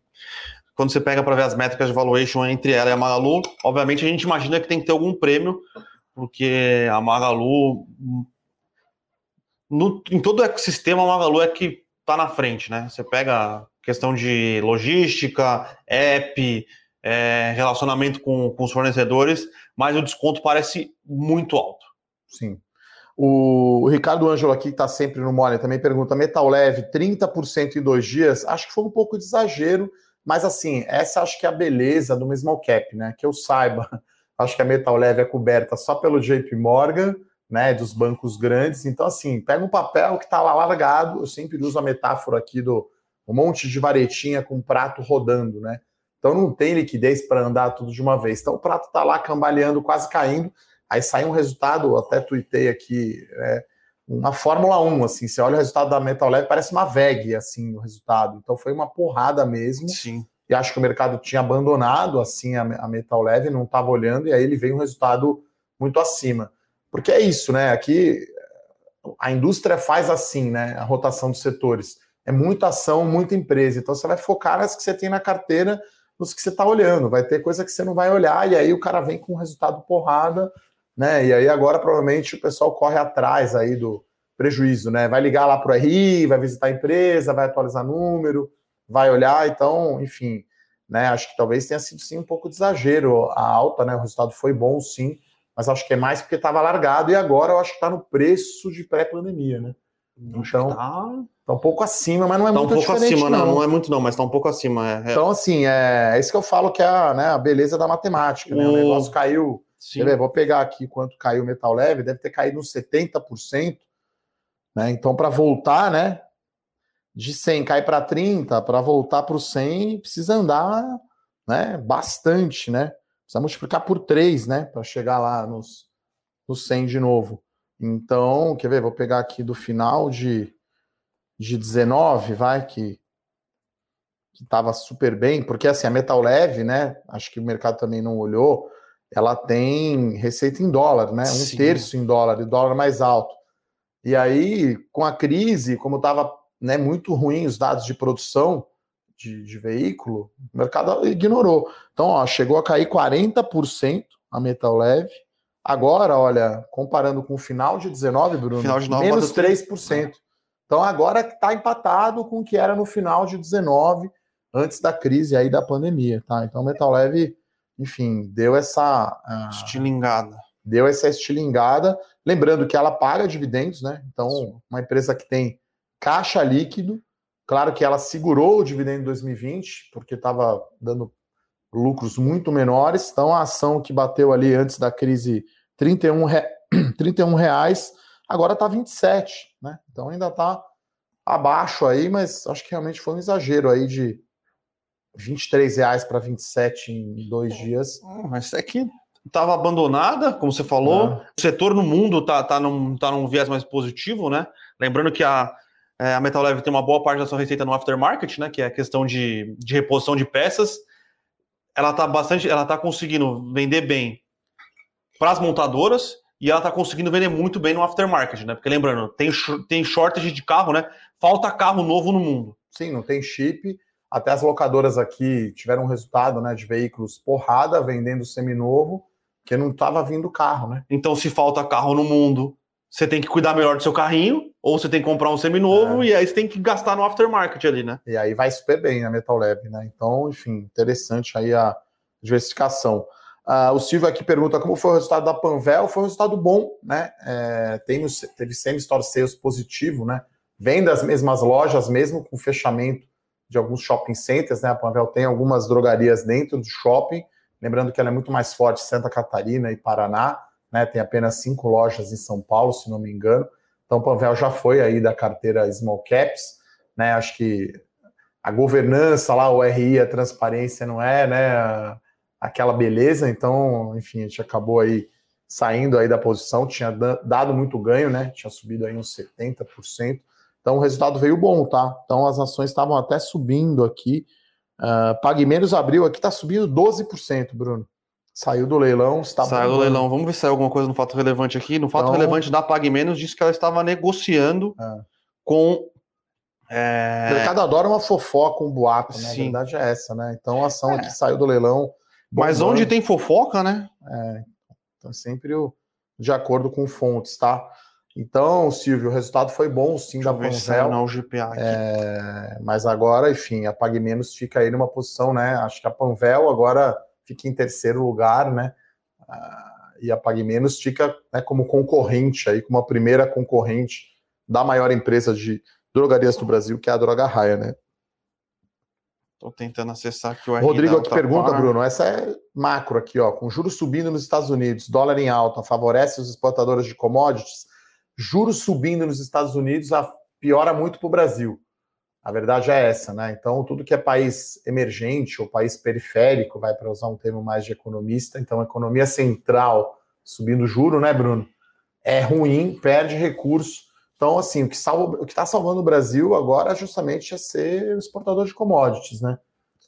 Quando você pega para ver as métricas de valuation entre ela e a Magalu, obviamente a gente imagina que tem que ter algum prêmio, porque a Magalu no, em todo o ecossistema a Magalu é que tá na frente, né? Você pega questão de logística, app, é, relacionamento com, com os fornecedores, mas o desconto parece muito alto. Sim. O, Ricardo Ângelo aqui, que está sempre no mole, também pergunta: metal leve, 30% em dois dias? Acho que foi um pouco de exagero. Mas assim, essa acho que é a beleza do small cap, né? Que eu saiba, acho que a Metal Leve é coberta só pelo JP Morgan, né? Dos bancos grandes. Então, assim, pega um papel que está lá largado. Eu sempre uso a metáfora aqui do um monte de varetinha com um prato rodando, né? Então não tem liquidez para andar tudo de uma vez. Então o prato está lá cambaleando, quase caindo. Aí sai um resultado, até tuitei aqui, é, uma Fórmula 1, assim, você olha o resultado da Metal Leve, parece uma VEG, assim, o resultado. Então foi uma porrada mesmo. Sim. E acho que o mercado tinha abandonado, assim, a, a Metal Leve, não estava olhando, e aí ele veio um resultado muito acima. Porque é isso, né? Aqui a indústria faz assim, né? A rotação dos setores. É muita ação, muita empresa. Então você vai focar nas que você tem na carteira nos que você está olhando. Vai ter coisa que você não vai olhar, e aí o cara vem com um resultado porrada, né? E aí agora provavelmente o pessoal corre atrás aí do prejuízo, né? Vai ligar lá para o RI, vai visitar a empresa, vai atualizar número, vai olhar, então, enfim, né? Acho que talvez tenha sido sim um pouco de exagero a alta, né? O resultado foi bom, sim, mas acho que é mais porque estava largado e agora eu acho que está no preço de pré-pandemia, né? Então, tá... tá... um pouco acima, mas não é tá muito um pouco acima, não. não. é muito não, mas tá um pouco acima. É, é... Então, assim, é, é, isso que eu falo que é a, né, a beleza da matemática, né? O, o negócio caiu. Ver, vou pegar aqui quanto caiu o metal leve, deve ter caído uns 70%. Né? Então, para voltar, né? De 100 cai para 30, para voltar para o 100, precisa andar né, bastante, né? Precisa multiplicar por 3, né? Para chegar lá nos, nos 100 de novo. Então, quer ver? Vou pegar aqui do final de, de 19, vai, que estava super bem, porque assim, a Metal Leve, né? Acho que o mercado também não olhou, ela tem receita em dólar, né? Um Sim. terço em dólar, e dólar mais alto. E aí, com a crise, como estava né, muito ruim os dados de produção de, de veículo, o mercado ignorou. Então, ó, chegou a cair 40% a Metal Leve Agora, olha, comparando com o final de 19, Bruno, final de 19, menos 3%. Então agora está empatado com o que era no final de 19, antes da crise aí da pandemia, tá? Então Metal Leve, enfim, deu essa uh, estilingada. Deu essa estilingada, lembrando que ela paga dividendos, né? Então, uma empresa que tem caixa líquido, claro que ela segurou o dividendo em 2020, porque estava dando lucros muito menores. Então, a ação que bateu ali antes da crise 31, re... 31 reais, agora está 27, né? Então ainda está abaixo aí, mas acho que realmente foi um exagero aí de 23 reais para 27 em dois dias. Ah, mas é que estava abandonada, como você falou. É. O setor no mundo está tá num, tá num viés mais positivo, né? Lembrando que a, é, a Metal Leve tem uma boa parte da sua receita no aftermarket, né? Que é a questão de, de reposição de peças ela tá bastante, ela tá conseguindo vender bem para as montadoras e ela tá conseguindo vender muito bem no aftermarket, né? Porque lembrando, tem, tem shortage de carro, né? Falta carro novo no mundo. Sim, não tem chip. Até as locadoras aqui tiveram um resultado, né, de veículos porrada vendendo seminovo, que não estava vindo carro, né? Então, se falta carro no mundo, você tem que cuidar melhor do seu carrinho, ou você tem que comprar um seminovo, é. e aí você tem que gastar no aftermarket ali, né? E aí vai super bem a Metal Lab, né? Então, enfim, interessante aí a diversificação. Uh, o Silvio aqui pergunta como foi o resultado da Panvel. Foi um resultado bom, né? É, tem, teve semi-store sales positivo, né? Vem das mesmas lojas, mesmo com fechamento de alguns shopping centers, né? A Panvel tem algumas drogarias dentro do shopping. Lembrando que ela é muito mais forte em Santa Catarina e Paraná né? Tem apenas cinco lojas em São Paulo, se não me engano. Então, o Panvel já foi aí da carteira Small Caps, né? Acho que a governança lá, o RI, a transparência não é, né? Aquela beleza. Então, enfim, a gente acabou aí saindo aí da posição, tinha dado muito ganho, né? Tinha subido aí uns 70%. Então o resultado veio bom, tá? Então as ações estavam até subindo aqui. Uh, Pague Menos abriu aqui, tá subindo 12%, Bruno. Saiu do leilão. Está Saiu do leilão. Vamos ver se saiu alguma coisa no fato relevante aqui. No fato então... relevante da Pague Menos, disse que ela estava negociando é. com. É... O mercado adora uma fofoca, um boato, né? Sim. A verdade é essa, né? Então a ação é. aqui saiu do leilão. Mas onde tem fofoca, né? É. Então sempre o... de acordo com fontes, tá? Então, Silvio, o resultado foi bom, sim, Deixa da Panvel. Não, o GPA. É... Mas agora, enfim, a Pague Menos fica aí numa posição, né? Acho que a Panvel agora fica em terceiro lugar, né? Ah, e a Pague Menos fica né, como concorrente aí, como a primeira concorrente da maior empresa de drogarias do Brasil, que é a Droga Raia, né? Estou tentando acessar aqui o RI Rodrigo aqui pergunta, Bruno, essa é macro aqui, ó, com juros subindo nos Estados Unidos, dólar em alta, favorece os exportadores de commodities, juros subindo nos Estados Unidos piora muito para o Brasil. A verdade é essa, né? Então, tudo que é país emergente ou país periférico, vai para usar um termo mais de economista, então, economia central subindo juro, né, Bruno? É ruim, perde recurso. Então, assim, o que salva, o que está salvando o Brasil agora justamente é ser exportador de commodities, né?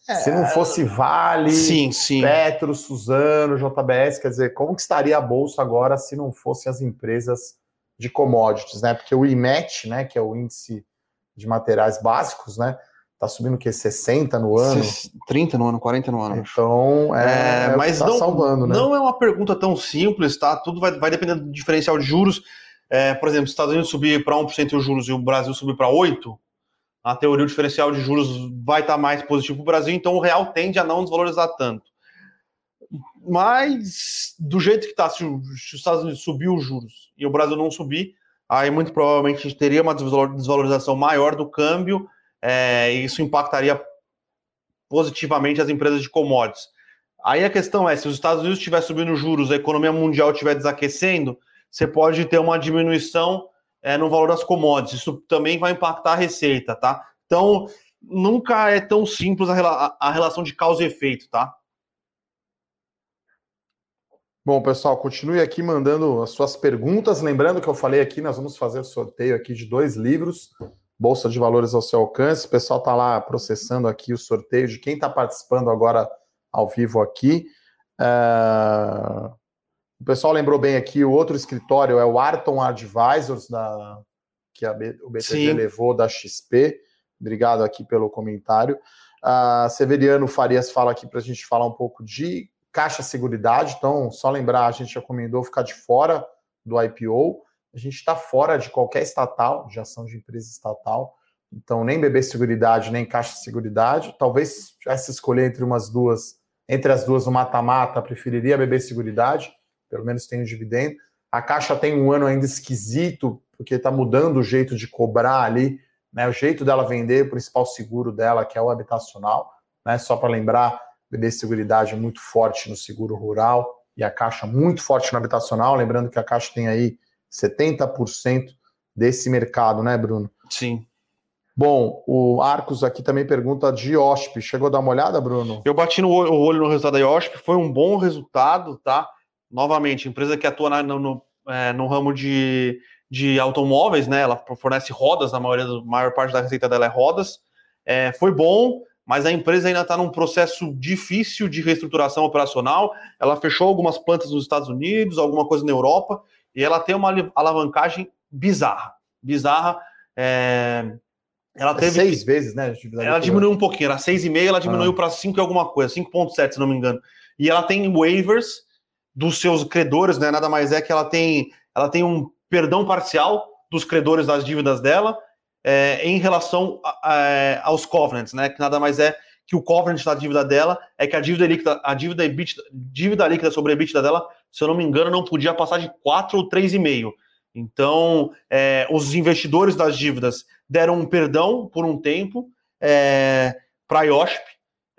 É, Se não fosse Vale, sim, sim. Petro, Suzano, JBS, quer dizer, como que estaria a bolsa agora se não fossem as empresas de commodities, né? Porque o IMET, né, que é o índice de materiais básicos, né? Tá subindo o quê? 60 no ano? 30 no ano, 40 no ano. Então, é, é mas tá não, salvando, né? Não é uma pergunta tão simples, tá? Tudo vai, vai depender do diferencial de juros. É, por exemplo, se os Estados Unidos subir para 1% os juros e o Brasil subir para 8%, a teoria o diferencial de juros vai estar tá mais positivo para o Brasil, então o real tende a não desvalorizar tanto. Mas, do jeito que está, se, se os Estados Unidos subir os juros e o Brasil não subir, aí muito provavelmente a gente teria uma desvalorização maior do câmbio, é, e isso impactaria positivamente as empresas de commodities. Aí a questão é, se os Estados Unidos estiver subindo juros, a economia mundial estiver desaquecendo, você pode ter uma diminuição é, no valor das commodities. Isso também vai impactar a receita, tá? Então, nunca é tão simples a, a relação de causa e efeito, tá? Bom, pessoal, continue aqui mandando as suas perguntas. Lembrando que eu falei aqui, nós vamos fazer sorteio aqui de dois livros, Bolsa de Valores ao seu alcance. O pessoal está lá processando aqui o sorteio de quem está participando agora ao vivo aqui. Uh... O pessoal lembrou bem aqui, o outro escritório é o Arton Advisors, da... que B... o BTG Sim. levou da XP. Obrigado aqui pelo comentário. Uh, Severiano Farias fala aqui para a gente falar um pouco de Caixa Seguridade, então, só lembrar, a gente recomendou ficar de fora do IPO. A gente está fora de qualquer estatal, de ação de empresa estatal. Então, nem BB Seguridade, nem Caixa Seguridade. Talvez tivesse escolher entre umas duas, entre as duas no mata-mata, preferiria BB Seguridade, pelo menos tem um dividendo. A Caixa tem um ano ainda esquisito, porque está mudando o jeito de cobrar ali, né? O jeito dela vender o principal seguro dela, que é o habitacional, né? Só para lembrar, BB Seguridade muito forte no seguro rural e a Caixa muito forte no habitacional. Lembrando que a Caixa tem aí 70% desse mercado, né, Bruno? Sim. Bom, o Arcos aqui também pergunta de OSP. Chegou a dar uma olhada, Bruno? Eu bati no olho, olho no resultado da OSP, foi um bom resultado, tá? Novamente, empresa que atua na, no, no, é, no ramo de, de automóveis, né? Ela fornece rodas, na maioria, maior parte da receita dela é rodas. É, foi bom, mas a empresa ainda está num processo difícil de reestruturação operacional. Ela fechou algumas plantas nos Estados Unidos, alguma coisa na Europa, e ela tem uma alavancagem bizarra. Bizarra. É... Ela teve. É seis vezes, né? Ela diminuiu um pouquinho, era seis e meio, ela diminuiu ah. para cinco e alguma coisa, 5,7, se não me engano. E ela tem waivers dos seus credores, né? Nada mais é que ela tem, ela tem um perdão parcial dos credores das dívidas dela é, em relação a, a, aos covenants, né? Que nada mais é que o covenant da dívida dela é que a dívida líquida, a dívida, EBITDA, dívida líquida sobre a EBITDA dela, se eu não me engano, não podia passar de 4 ou 3,5. Então, é, os investidores das dívidas deram um perdão por um tempo é, para a IOSP,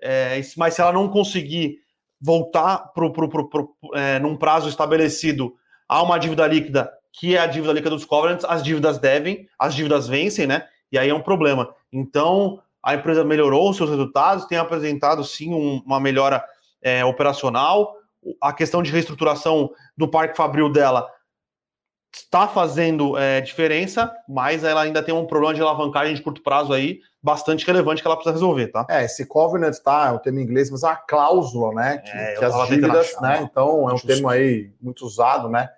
é, mas se ela não conseguir voltar pro, pro, pro, pro é, num prazo estabelecido a uma dívida líquida que é a dívida líquida dos covenants, as dívidas devem, as dívidas vencem, né? E aí é um problema. Então, a empresa melhorou os seus resultados, tem apresentado sim um, uma melhora é, operacional. A questão de reestruturação do Parque Fabril dela está fazendo é, diferença, mas ela ainda tem um problema de alavancagem de curto prazo aí bastante relevante que ela precisa resolver, tá? É, esse covenant tá, é um termo em inglês, mas é a cláusula, né? Que, é, que as dívidas, achar, né? Então é um termo aí muito usado, né?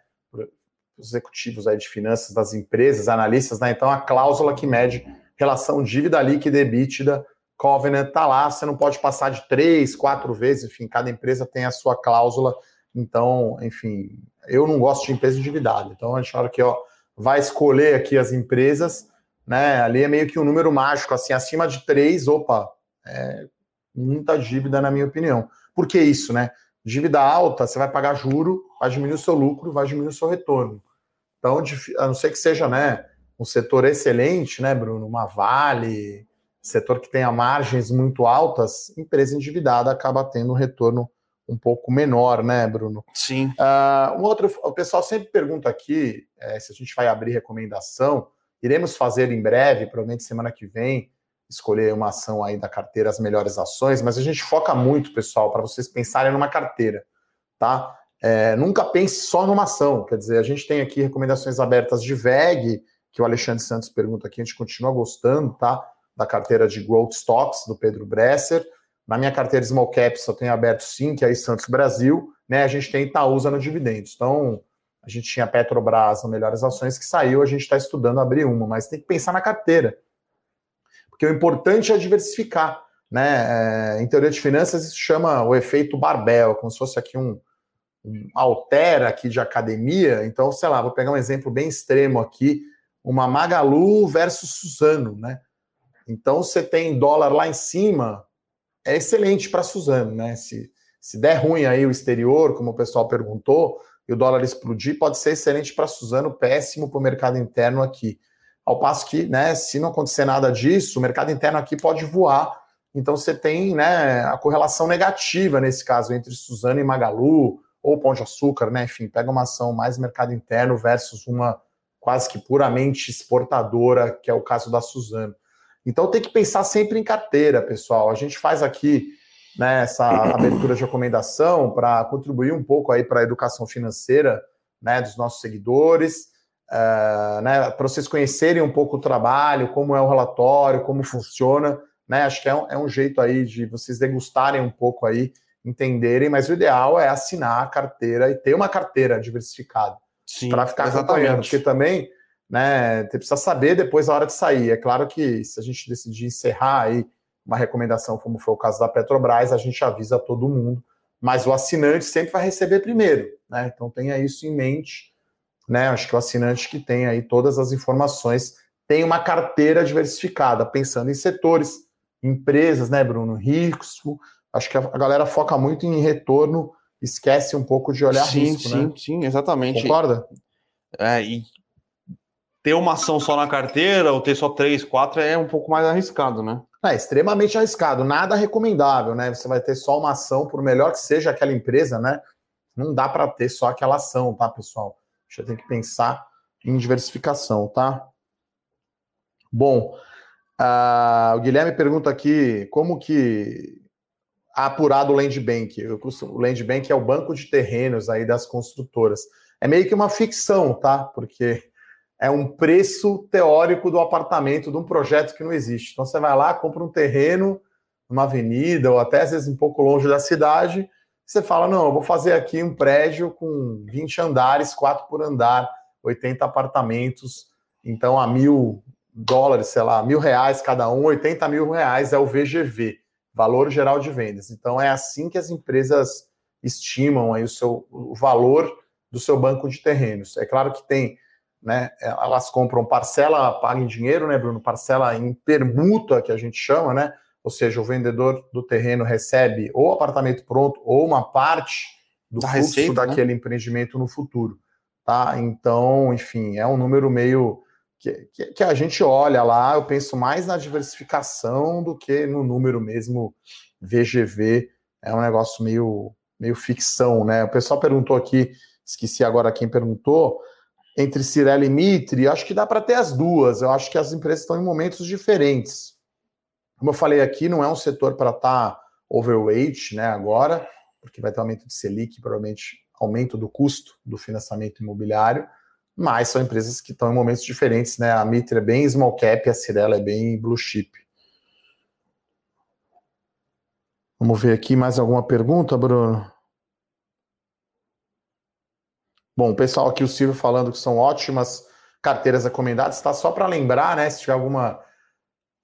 Executivos aí de finanças das empresas, analistas, né? Então a cláusula que mede relação dívida líquida e EBITDA, covenant tá lá, você não pode passar de três, quatro vezes, enfim, cada empresa tem a sua cláusula. Então, enfim, eu não gosto de empresa endividada. Então a gente fala que ó, vai escolher aqui as empresas, né? Ali é meio que um número mágico, assim, acima de três, opa, é muita dívida, na minha opinião. Por que isso, né? Dívida alta, você vai pagar juro, vai diminuir o seu lucro, vai diminuir o seu retorno. Então, a não ser que seja né, um setor excelente, né, Bruno? Uma Vale, setor que tenha margens muito altas, empresa endividada acaba tendo um retorno um pouco menor, né, Bruno? Sim. Uh, um outro, o pessoal sempre pergunta aqui é, se a gente vai abrir recomendação. Iremos fazer em breve, provavelmente semana que vem, escolher uma ação aí da carteira, as melhores ações, mas a gente foca muito, pessoal, para vocês pensarem numa carteira, tá? É, nunca pense só numa ação, quer dizer, a gente tem aqui recomendações abertas de VEG, que o Alexandre Santos pergunta aqui, a gente continua gostando, tá? Da carteira de Growth Stocks, do Pedro Bresser. Na minha carteira Small Caps, eu tenho aberto sim, que é Santos Brasil, né? A gente tem Itaúsa no dividendos. Então, a gente tinha Petrobras no Melhores Ações que saiu, a gente está estudando abrir uma, mas tem que pensar na carteira. Porque o importante é diversificar. Né? É, em teoria de finanças, isso chama o efeito barbel, como se fosse aqui um, um altera aqui de academia. Então, sei lá, vou pegar um exemplo bem extremo aqui, uma Magalu versus Suzano, né? Então, você tem dólar lá em cima, é excelente para Suzano, né? Se, se der ruim aí o exterior, como o pessoal perguntou, e o dólar explodir, pode ser excelente para Suzano, péssimo para o mercado interno aqui. Ao passo que, né, se não acontecer nada disso, o mercado interno aqui pode voar. Então você tem né, a correlação negativa nesse caso entre Suzano e Magalu, ou Pão de Açúcar, né? Enfim, pega uma ação mais mercado interno versus uma quase que puramente exportadora, que é o caso da Suzano. Então tem que pensar sempre em carteira, pessoal. A gente faz aqui né, essa abertura de recomendação para contribuir um pouco aí para a educação financeira né, dos nossos seguidores uh, né, para vocês conhecerem um pouco o trabalho, como é o relatório, como funciona, né? Acho que é um, é um jeito aí de vocês degustarem um pouco aí, entenderem, mas o ideal é assinar a carteira e ter uma carteira diversificada para ficar exatamente. acompanhando, porque também né, você precisa saber depois a hora de sair. É claro que se a gente decidir encerrar aí uma recomendação, como foi o caso da Petrobras, a gente avisa todo mundo, mas o assinante sempre vai receber primeiro, né? Então tenha isso em mente né? Acho que o assinante que tem aí todas as informações tem uma carteira diversificada, pensando em setores, empresas, né, Bruno? Risco. Acho que a galera foca muito em retorno, esquece um pouco de olhar sim, risco, sim, né? Sim, exatamente. Concorda? É, e ter uma ação só na carteira ou ter só três, quatro é um pouco mais arriscado, né? É extremamente arriscado, nada recomendável, né? Você vai ter só uma ação, por melhor que seja aquela empresa, né? Não dá para ter só aquela ação, tá, pessoal? Já tem que pensar em diversificação, tá? Bom, uh, o Guilherme pergunta aqui como que apurado o Land Bank. O Land Bank é o banco de terrenos aí das construtoras. É meio que uma ficção, tá? Porque é um preço teórico do apartamento de um projeto que não existe. Então você vai lá, compra um terreno numa avenida ou até às vezes um pouco longe da cidade você fala, não, eu vou fazer aqui um prédio com 20 andares, 4 por andar, 80 apartamentos, então a mil dólares, sei lá, mil reais cada um, 80 mil reais é o VGV, Valor Geral de Vendas. Então é assim que as empresas estimam aí o, seu, o valor do seu banco de terrenos. É claro que tem, né, elas compram parcela, paga em dinheiro, né, Bruno, parcela em permuta, que a gente chama, né, ou seja, o vendedor do terreno recebe ou apartamento pronto ou uma parte do da fluxo receita, né? daquele né? empreendimento no futuro. Tá? Então, enfim, é um número meio que, que, que, a gente olha lá, eu penso mais na diversificação do que no número mesmo VGV. É um negócio meio, meio ficção, né? O pessoal perguntou aqui, esqueci agora quem perguntou, entre Cirela e Mitre, acho que dá para ter as duas. Eu acho que as empresas estão em momentos diferentes. Como eu falei aqui, não é um setor para estar tá overweight né, agora, porque vai ter aumento de Selic, provavelmente aumento do custo do financiamento imobiliário, mas são empresas que estão em momentos diferentes, né? A Mitre é bem small cap, a Cirela é bem blue chip. Vamos ver aqui mais alguma pergunta, Bruno? Bom, o pessoal aqui, o Silvio falando que são ótimas carteiras recomendadas, tá? Só para lembrar, né? Se tiver alguma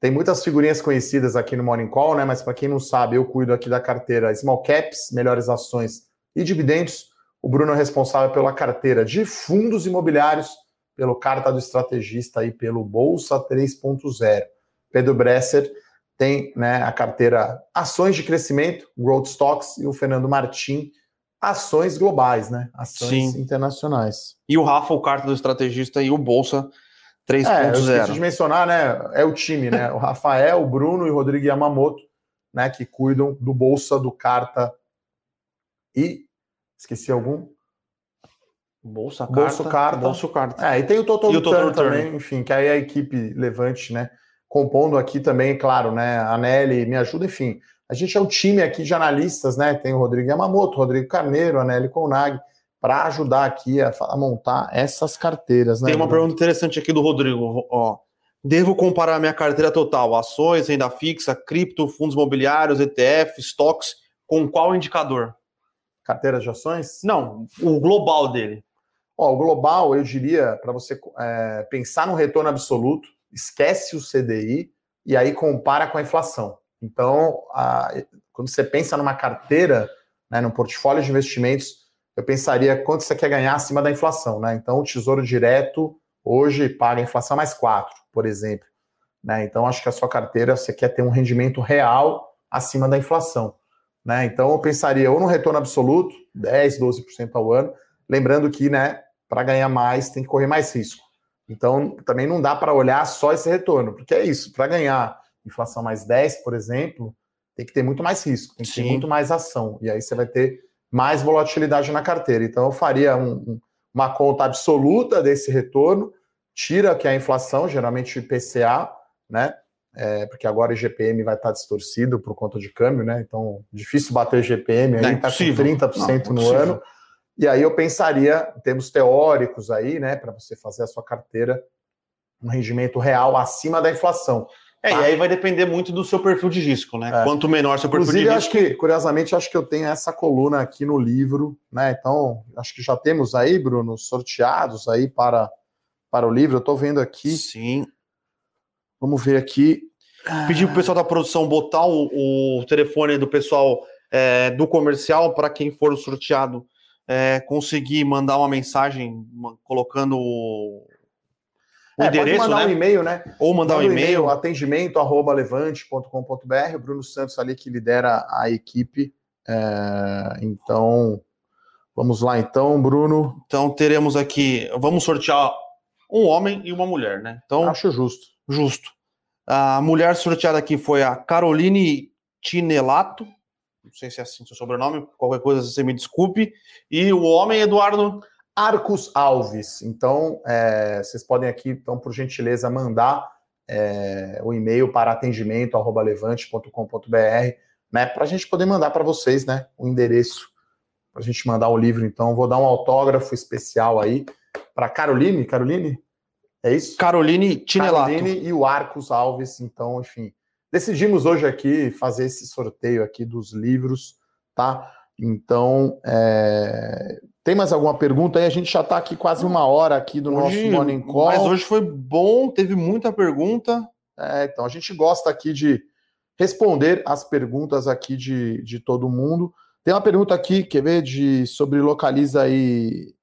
tem muitas figurinhas conhecidas aqui no Morning Call, né? Mas para quem não sabe, eu cuido aqui da carteira Small Caps, melhores ações e dividendos. O Bruno é responsável pela carteira de fundos imobiliários, pelo Carta do Estrategista e pelo Bolsa 3.0. Pedro Bresser tem né, a carteira Ações de Crescimento, Growth Stocks, e o Fernando Martim, Ações Globais, né? Ações Sim. internacionais. E o Rafa, o Carta do Estrategista e o Bolsa 3.0. É, de mencionar, né? É o time, né? O Rafael, o Bruno e o Rodrigo Yamamoto, né? Que cuidam do Bolsa, do Carta e. Esqueci algum? Bolsa Carta. Bolsa Carta. Bolsa Carta. É, e tem o Total, Return também, enfim, que aí é a equipe levante, né? Compondo aqui também, claro, né? A Nelly me ajuda, enfim. A gente é um time aqui de analistas, né? Tem o Rodrigo Yamamoto, o Rodrigo Carneiro, a Nelly Konag, para ajudar aqui a, a, montar essas carteiras. Né, Tem uma Bruno? pergunta interessante aqui do Rodrigo. Ó, devo comparar minha carteira total, ações, renda fixa, cripto, fundos imobiliários, ETF, estoques, com qual indicador? Carteira de ações? Não, o global dele. Ó, o global, eu diria, para você é, pensar no retorno absoluto, esquece o CDI e aí compara com a inflação. Então, a, quando você pensa numa carteira, né, num portfólio de investimentos, eu pensaria quanto você quer ganhar acima da inflação, né? Então, o Tesouro Direto hoje paga a inflação mais 4, por exemplo. Né? Então, acho que a sua carteira você quer ter um rendimento real acima da inflação. Né? Então, eu pensaria ou no retorno absoluto, 10, 12% ao ano, lembrando que, né, para ganhar mais tem que correr mais risco. Então, também não dá para olhar só esse retorno, porque é isso, para ganhar inflação mais 10, por exemplo, tem que ter muito mais risco, tem que Sim. ter muito mais ação. E aí você vai ter mais volatilidade na carteira. Então, eu faria um, uma conta absoluta desse retorno, tira que é a inflação, geralmente IPCA, né? É, porque agora o IGPM vai estar distorcido por conta de câmbio, né? Então, difícil bater o IGPM, aí está com 30% não, no ano. E aí eu pensaria, em termos teóricos aí, né, para você fazer a sua carteira, um rendimento real acima da inflação. É, tá. e aí vai depender muito do seu perfil de risco, né? É. Quanto menor seu perfil Inclusive, de risco. acho que, curiosamente, acho que eu tenho essa coluna aqui no livro, né? Então, acho que já temos aí, Bruno, sorteados aí para, para o livro. Eu estou vendo aqui. Sim. Vamos ver aqui. Pedir para o pessoal da produção botar o, o telefone do pessoal é, do comercial para quem for sorteado é, conseguir mandar uma mensagem colocando o é, endereço, pode mandar né? um e-mail, né? Ou mandar Manda um e-mail. atendimento arroba levante.com.br. O Bruno Santos ali que lidera a equipe. É, então, vamos lá então, Bruno. Então teremos aqui, vamos sortear um homem e uma mulher, né? Então, Acho justo. Justo. A mulher sorteada aqui foi a Caroline Tinelato. Não sei se é assim seu sobrenome, qualquer coisa você me desculpe. E o homem, Eduardo. Arcos Alves. Então, é, vocês podem aqui, então, por gentileza, mandar é, o e-mail para atendimento@levante.com.br, né, para a gente poder mandar para vocês, né, o endereço para a gente mandar o livro. Então, vou dar um autógrafo especial aí para Caroline. Caroline, é isso? Caroline Tinelato. Caroline e o Arcos Alves. Então, enfim, decidimos hoje aqui fazer esse sorteio aqui dos livros, tá? Então, é, tem mais alguma pergunta aí? A gente já está aqui quase uma hora aqui do hoje, nosso Morning Call. Mas hoje foi bom, teve muita pergunta. É, então a gente gosta aqui de responder as perguntas aqui de, de todo mundo. Tem uma pergunta aqui, quer ver, de, sobre Localiza e,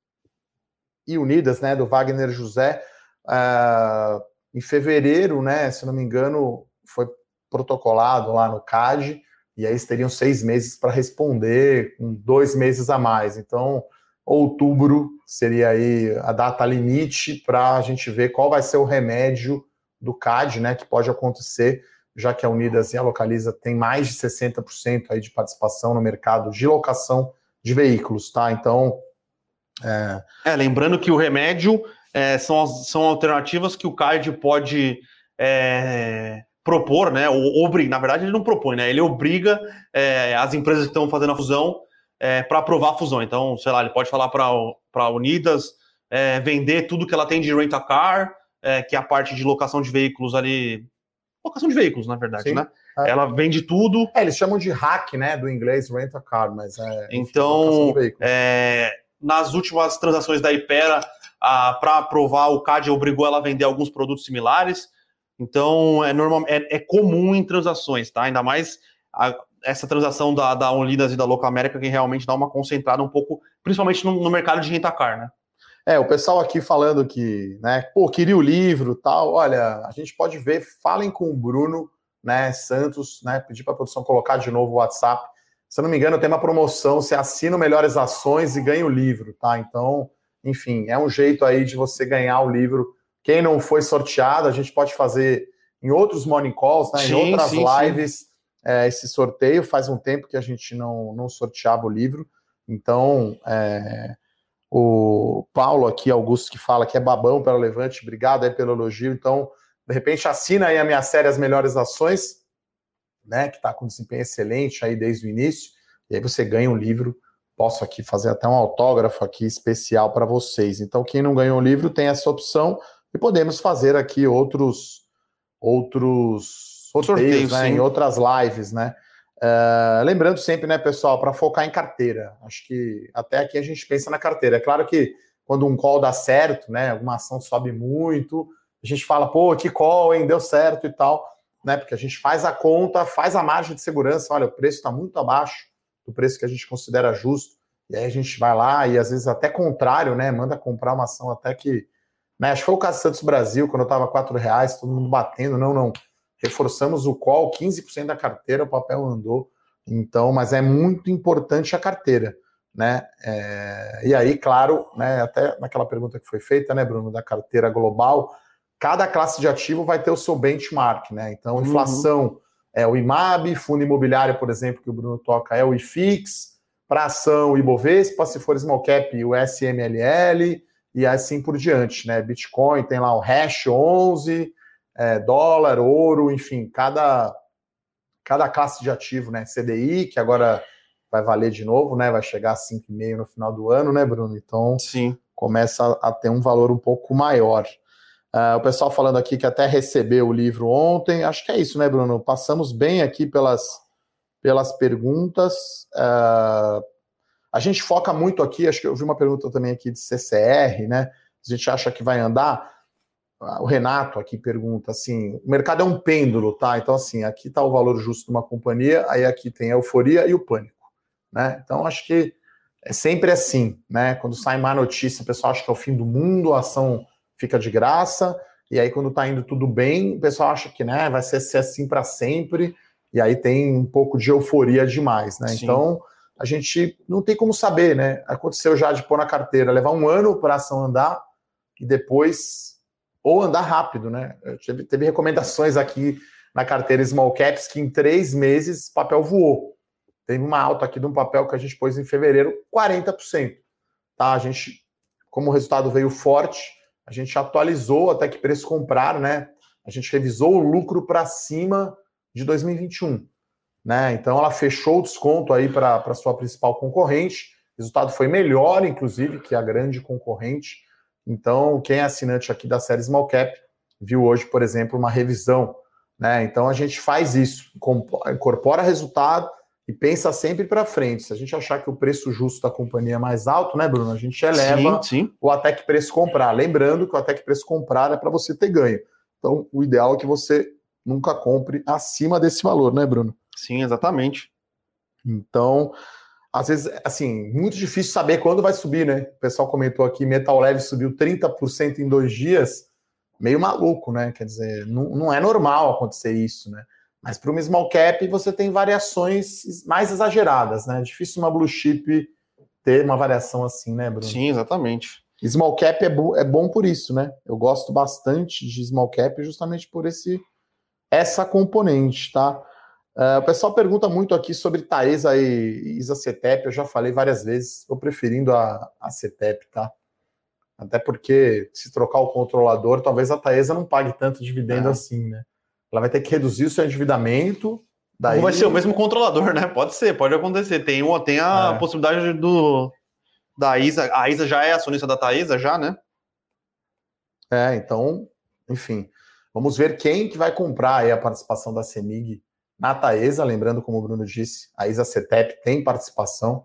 e Unidas, né, do Wagner José. Uh, em fevereiro, né, se não me engano, foi protocolado lá no CAD, e aí eles teriam seis meses para responder, com dois meses a mais. Então, outubro seria aí a data limite para a gente ver qual vai ser o remédio do CAD, né, que pode acontecer, já que a Unidas e a Localiza tem mais de 60% aí de participação no mercado de locação de veículos, tá? Então. É, é lembrando que o remédio é, são, são alternativas que o CAD pode é, propor, né? Ou obriga, na verdade, ele não propõe, né? Ele obriga é, as empresas que estão fazendo a fusão é, para aprovar a fusão. Então, sei lá, ele pode falar para a Unidas é, vender tudo que ela tem de rent-a-car, é, que é a parte de locação de veículos ali. Locação de veículos, na verdade, Sim. né? É. Ela vende tudo. É, eles chamam de hack, né? Do inglês rent-a-car, mas é. Então, é, nas últimas transações da Ipera, para aprovar, o CAD obrigou ela a vender alguns produtos similares. Então, é, normal, é, é comum em transações, tá? Ainda mais a, essa transação da, da Unidas e da Local América que realmente dá uma concentrada um pouco, principalmente no, no mercado de rentacar, né? É, o pessoal aqui falando que, né, pô, queria o livro tal. Olha, a gente pode ver, falem com o Bruno, né, Santos, né, pedir para a produção colocar de novo o WhatsApp. Se eu não me engano, tem uma promoção, você assina o Melhores Ações e ganha o livro, tá? Então, enfim, é um jeito aí de você ganhar o livro Quem não foi sorteado, a gente pode fazer em outros morning calls, né, sim, em outras sim, lives, sim. É, esse sorteio. Faz um tempo que a gente não, não sorteava o livro. Então, é, o Paulo aqui, Augusto, que fala que é babão pelo Levante, obrigado aí pelo elogio. Então, de repente, assina aí a minha série As Melhores Ações, né, que está com desempenho excelente aí desde o início, e aí você ganha um livro. Posso aqui fazer até um autógrafo aqui especial para vocês. Então, quem não ganhou o livro tem essa opção e podemos fazer aqui outros outros sorteios, né, em outras lives, né? Uh, lembrando sempre, né, pessoal, para focar em carteira. Acho que até aqui a gente pensa na carteira. É claro que quando um call dá certo, né, alguma ação sobe muito, a gente fala, pô, que call, hein, deu certo e tal, né? Porque a gente faz a conta, faz a margem de segurança. Olha, o preço está muito abaixo do preço que a gente considera justo. E aí a gente vai lá e às vezes até contrário, né? Manda comprar uma ação até que né? Acho que foi o caso Santos Brasil, quando eu estava R$ reais, todo mundo batendo. Não, não. Reforçamos o call, 15% da carteira, o papel andou. Então, mas é muito importante a carteira, né? É, e aí, claro, né, até naquela pergunta que foi feita, né, Bruno, da carteira global, cada classe de ativo vai ter o seu benchmark, né? Então, uhum. inflação uhum. é o IMAB, fundo imobiliário, por exemplo, que o Bruno toca, é o IFIX, para ação o Ibovespa, se for small cap, o SMLL, e assim por diante, né? Bitcoin tem lá o hash 11, é, dólar, ouro, enfim, cada, cada classe de ativo, né? CDI, que agora vai valer de novo, né? Vai chegar a 5,5 no final do ano, né, Bruno? Então, Sim. começa a ter um valor um pouco maior. Uh, o pessoal falando aqui que até recebeu o livro ontem. Acho que é isso, né, Bruno? Passamos bem aqui pelas, pelas perguntas. Uh, a gente foca muito aqui, acho que eu vi uma pergunta também aqui de CCR, né? A gente acha que vai andar. O Renato aqui pergunta assim: o mercado é um pêndulo, tá? Então, assim, aqui está o valor justo de uma companhia, aí aqui tem a euforia e o pânico, né? Então, acho que é sempre assim, né? Quando sai má notícia, o pessoal acha que é o fim do mundo, a ação fica de graça, e aí quando está indo tudo bem, o pessoal acha que né, vai ser, ser assim para sempre, e aí tem um pouco de euforia demais, né? Sim. Então a gente não tem como saber, né? Aconteceu já de pôr na carteira, levar um ano para a ação andar e depois ou andar rápido, né? Teve, teve, recomendações aqui na carteira Small Caps que em três meses o papel voou. Teve uma alta aqui de um papel que a gente pôs em fevereiro, 40%. Tá? A gente, como o resultado veio forte, a gente atualizou até que preço comprar, né? A gente revisou o lucro para cima de 2021. Né? Então ela fechou o desconto aí para a sua principal concorrente. O resultado foi melhor, inclusive, que a grande concorrente. Então, quem é assinante aqui da série Small Cap viu hoje, por exemplo, uma revisão. Né? Então a gente faz isso, incorpora resultado e pensa sempre para frente. Se a gente achar que o preço justo da companhia é mais alto, né, Bruno? A gente eleva sim, sim. o até que preço comprar. Lembrando que o até que preço comprar é para você ter ganho. Então, o ideal é que você nunca compre acima desse valor, né, Bruno? Sim, exatamente. Então, às vezes, assim, muito difícil saber quando vai subir, né? O pessoal comentou aqui, Metal Leve subiu 30% em dois dias, meio maluco, né? Quer dizer, não, não é normal acontecer isso, né? Mas para uma small cap você tem variações mais exageradas, né? É difícil uma blue chip ter uma variação assim, né, Bruno? Sim, exatamente. Small cap é, é bom por isso, né? Eu gosto bastante de small cap justamente por esse essa componente, tá? Uh, o pessoal pergunta muito aqui sobre Taesa e Isa-CETEP, eu já falei várias vezes, estou preferindo a, a CETEP, tá? Até porque se trocar o controlador, talvez a Taesa não pague tanto dividendo é. assim, né? Ela vai ter que reduzir o seu endividamento. Daí... Não vai ser o mesmo controlador, né? Pode ser, pode acontecer. Tem, uma, tem a é. possibilidade do da Isa. A Isa já é acionista da Taesa, já, né? É, então, enfim. Vamos ver quem que vai comprar a participação da CEMIG na Taesa, lembrando, como o Bruno disse, a Isa CETEP tem participação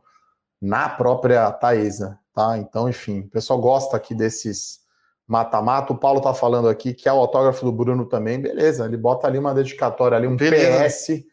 na própria Taesa, tá? Então, enfim, o pessoal gosta aqui desses mata-mata. O Paulo tá falando aqui que é o autógrafo do Bruno também, beleza, ele bota ali uma dedicatória ali, um beleza. PS.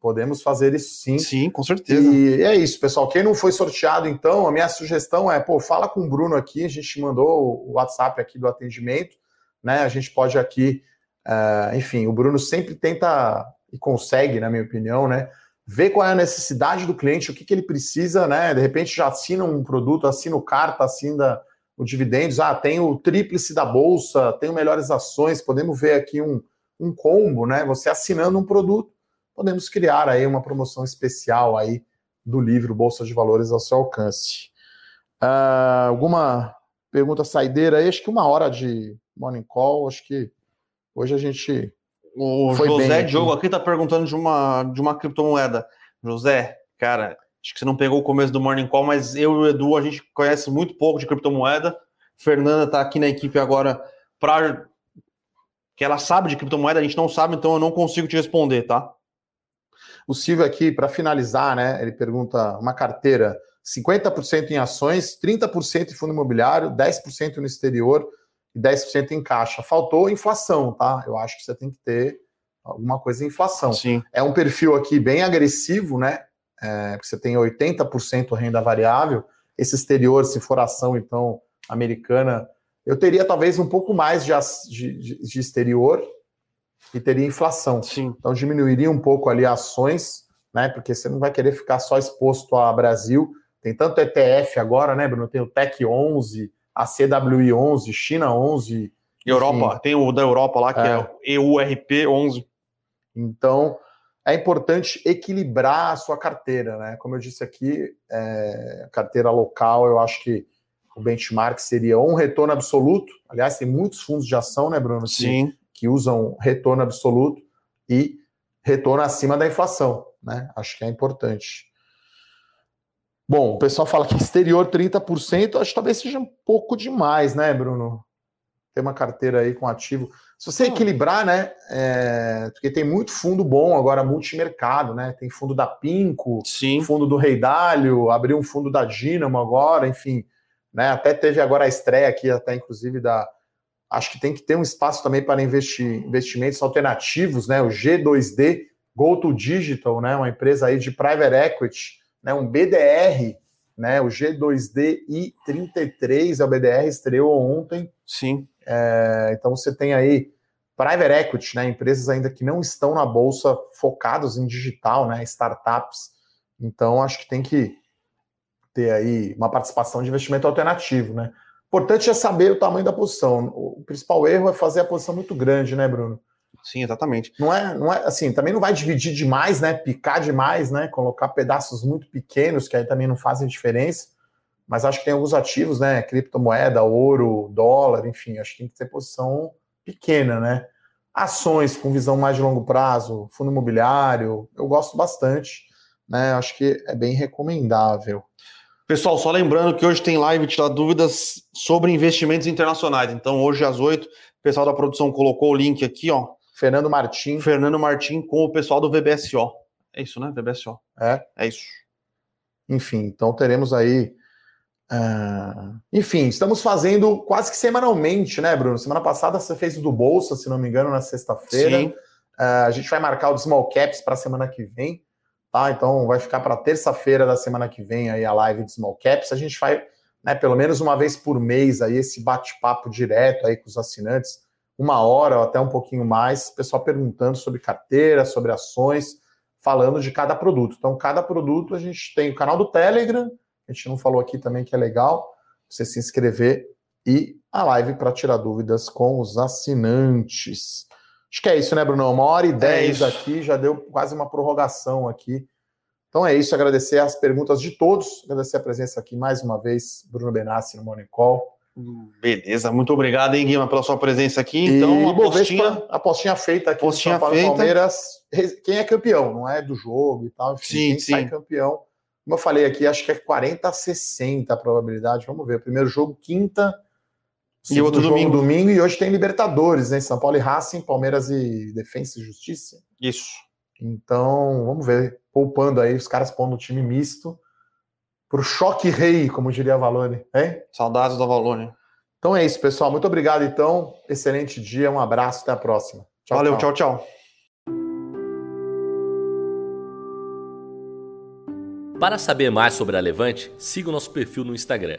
Podemos fazer isso sim. Sim, com certeza. E é isso, pessoal. Quem não foi sorteado, então, a minha sugestão é, pô, fala com o Bruno aqui. A gente mandou o WhatsApp aqui do atendimento, né? A gente pode aqui, uh, enfim, o Bruno sempre tenta e consegue, na minha opinião, né? Ver qual é a necessidade do cliente, o que, que ele precisa, né? De repente já assina um produto, assina o carta, assina o dividendos. Ah, tem o tríplice da bolsa, tem melhores ações. Podemos ver aqui um, um combo, né? Você assinando um produto, podemos criar aí uma promoção especial aí do livro Bolsa de Valores ao seu alcance. Uh, alguma pergunta saideira aí? Acho que uma hora de morning call. Acho que hoje a gente. O José Diogo aqui está perguntando de uma, de uma criptomoeda. José, cara, Acho que você não pegou o começo do Morning Call, mas eu e o Edu, a gente conhece muito pouco de criptomoeda. Fernanda está aqui na equipe agora para que ela sabe de criptomoeda, a gente não sabe, então eu não consigo te responder, tá? O Silvio aqui, para finalizar, né? Ele pergunta uma carteira: 50% em ações, 30% em fundo imobiliário, 10% no exterior e 10% em caixa. Faltou inflação, tá? Eu acho que você tem que ter alguma coisa em inflação. Sim. É um perfil aqui bem agressivo, né? é, você tem 80% renda variável, esse exterior, se for ação, então, americana, eu teria talvez um pouco mais de, de, de exterior e teria inflação. Sim. Então, diminuiria um pouco ali ações, né? Porque você não vai querer ficar só exposto a Brasil. Tem tanto ETF agora, né, Bruno? Tem o TEC 11, a CWI 11, China 11. Europa, enfim. tem o da Europa lá, que é, é EURP 11. Então, é importante equilibrar a sua carteira, né? Como eu disse aqui, é, carteira local, eu acho que o benchmark seria um retorno absoluto. Aliás, tem muitos fundos de ação, né, Bruno? Que, Sim. Que usam retorno absoluto e retorno acima da inflação, né? Acho que é importante. Bom, o pessoal fala que exterior 30%, acho que talvez seja um pouco demais, né, Bruno? Ter uma carteira aí com ativo. Se você equilibrar, né? É, porque tem muito fundo bom agora, multimercado, né? Tem fundo da Pinco, Sim. fundo do Rei Dálio, abriu um fundo da Dynamo agora, enfim. Né? Até teve agora a estreia aqui, até inclusive da. Acho que tem que ter um espaço também para investir, investimentos alternativos, né? O G2D, Go to Digital, né? Uma empresa aí de private equity, né? Um BDR, né? O G2D I33 é o BDR, estreou ontem. Sim. É, então você tem aí private equity, né, empresas ainda que não estão na bolsa focados em digital, né, startups. Então acho que tem que ter aí uma participação de investimento alternativo, né? Importante é saber o tamanho da posição. O principal erro é fazer a posição muito grande, né, Bruno? Sim, exatamente. Não é, não é assim, também não vai dividir demais, né? Picar demais, né? Colocar pedaços muito pequenos que aí também não fazem diferença mas acho que tem alguns ativos, né? Criptomoeda, ouro, dólar, enfim, acho que tem que ter posição pequena, né? Ações com visão mais de longo prazo, fundo imobiliário, eu gosto bastante, né? Acho que é bem recomendável. Pessoal, só lembrando que hoje tem live tirar dúvidas sobre investimentos internacionais. Então, hoje às oito, o pessoal da produção colocou o link aqui, ó. Fernando Martim. Fernando Martim com o pessoal do VBSO. É isso, né? VBSO. É. É isso. Enfim, então teremos aí Uh, enfim, estamos fazendo quase que semanalmente, né, Bruno? Semana passada você fez o do Bolsa, se não me engano, na sexta-feira. Uh, a gente vai marcar o Small Caps para a semana que vem, tá? Então vai ficar para terça-feira da semana que vem aí a live de Small Caps. A gente vai, né, pelo menos uma vez por mês aí esse bate-papo direto aí com os assinantes, uma hora ou até um pouquinho mais, pessoal perguntando sobre carteira, sobre ações, falando de cada produto. Então, cada produto a gente tem o canal do Telegram a gente não falou aqui também que é legal você se inscrever e a live para tirar dúvidas com os assinantes. Acho que é isso, né, Bruno? Uma hora e é dez é aqui, já deu quase uma prorrogação aqui. Então é isso, agradecer as perguntas de todos, agradecer a presença aqui mais uma vez, Bruno Benassi no Morning Call. Beleza, muito obrigado, hein, Guima, pela sua presença aqui. Então, e apostinha, apostinha feita aqui postinha no São Paulo feita. Palmeiras. Quem é campeão, não é do jogo e tal. Enfim, sim, quem sim. sai campeão como eu falei aqui, acho que é 40 a 60 a probabilidade. Vamos ver. Primeiro jogo, quinta. E outro jogo, domingo. domingo. E hoje tem Libertadores, né? São Paulo e Racing, Palmeiras e Defensa e Justiça. Isso. Então, vamos ver. Poupando aí, os caras pondo o time misto. Pro choque rei, como diria a Valone. Hein? Saudades da Valone. Então é isso, pessoal. Muito obrigado, então. Excelente dia. Um abraço. Até a próxima. Tchau, Valeu, tchau, tchau. tchau. Para saber mais sobre a Levante, siga o nosso perfil no Instagram,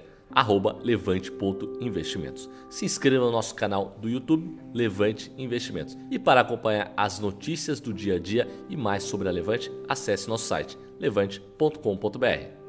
levante.investimentos. Se inscreva no nosso canal do YouTube, Levante Investimentos. E para acompanhar as notícias do dia a dia e mais sobre a Levante, acesse nosso site levante.com.br.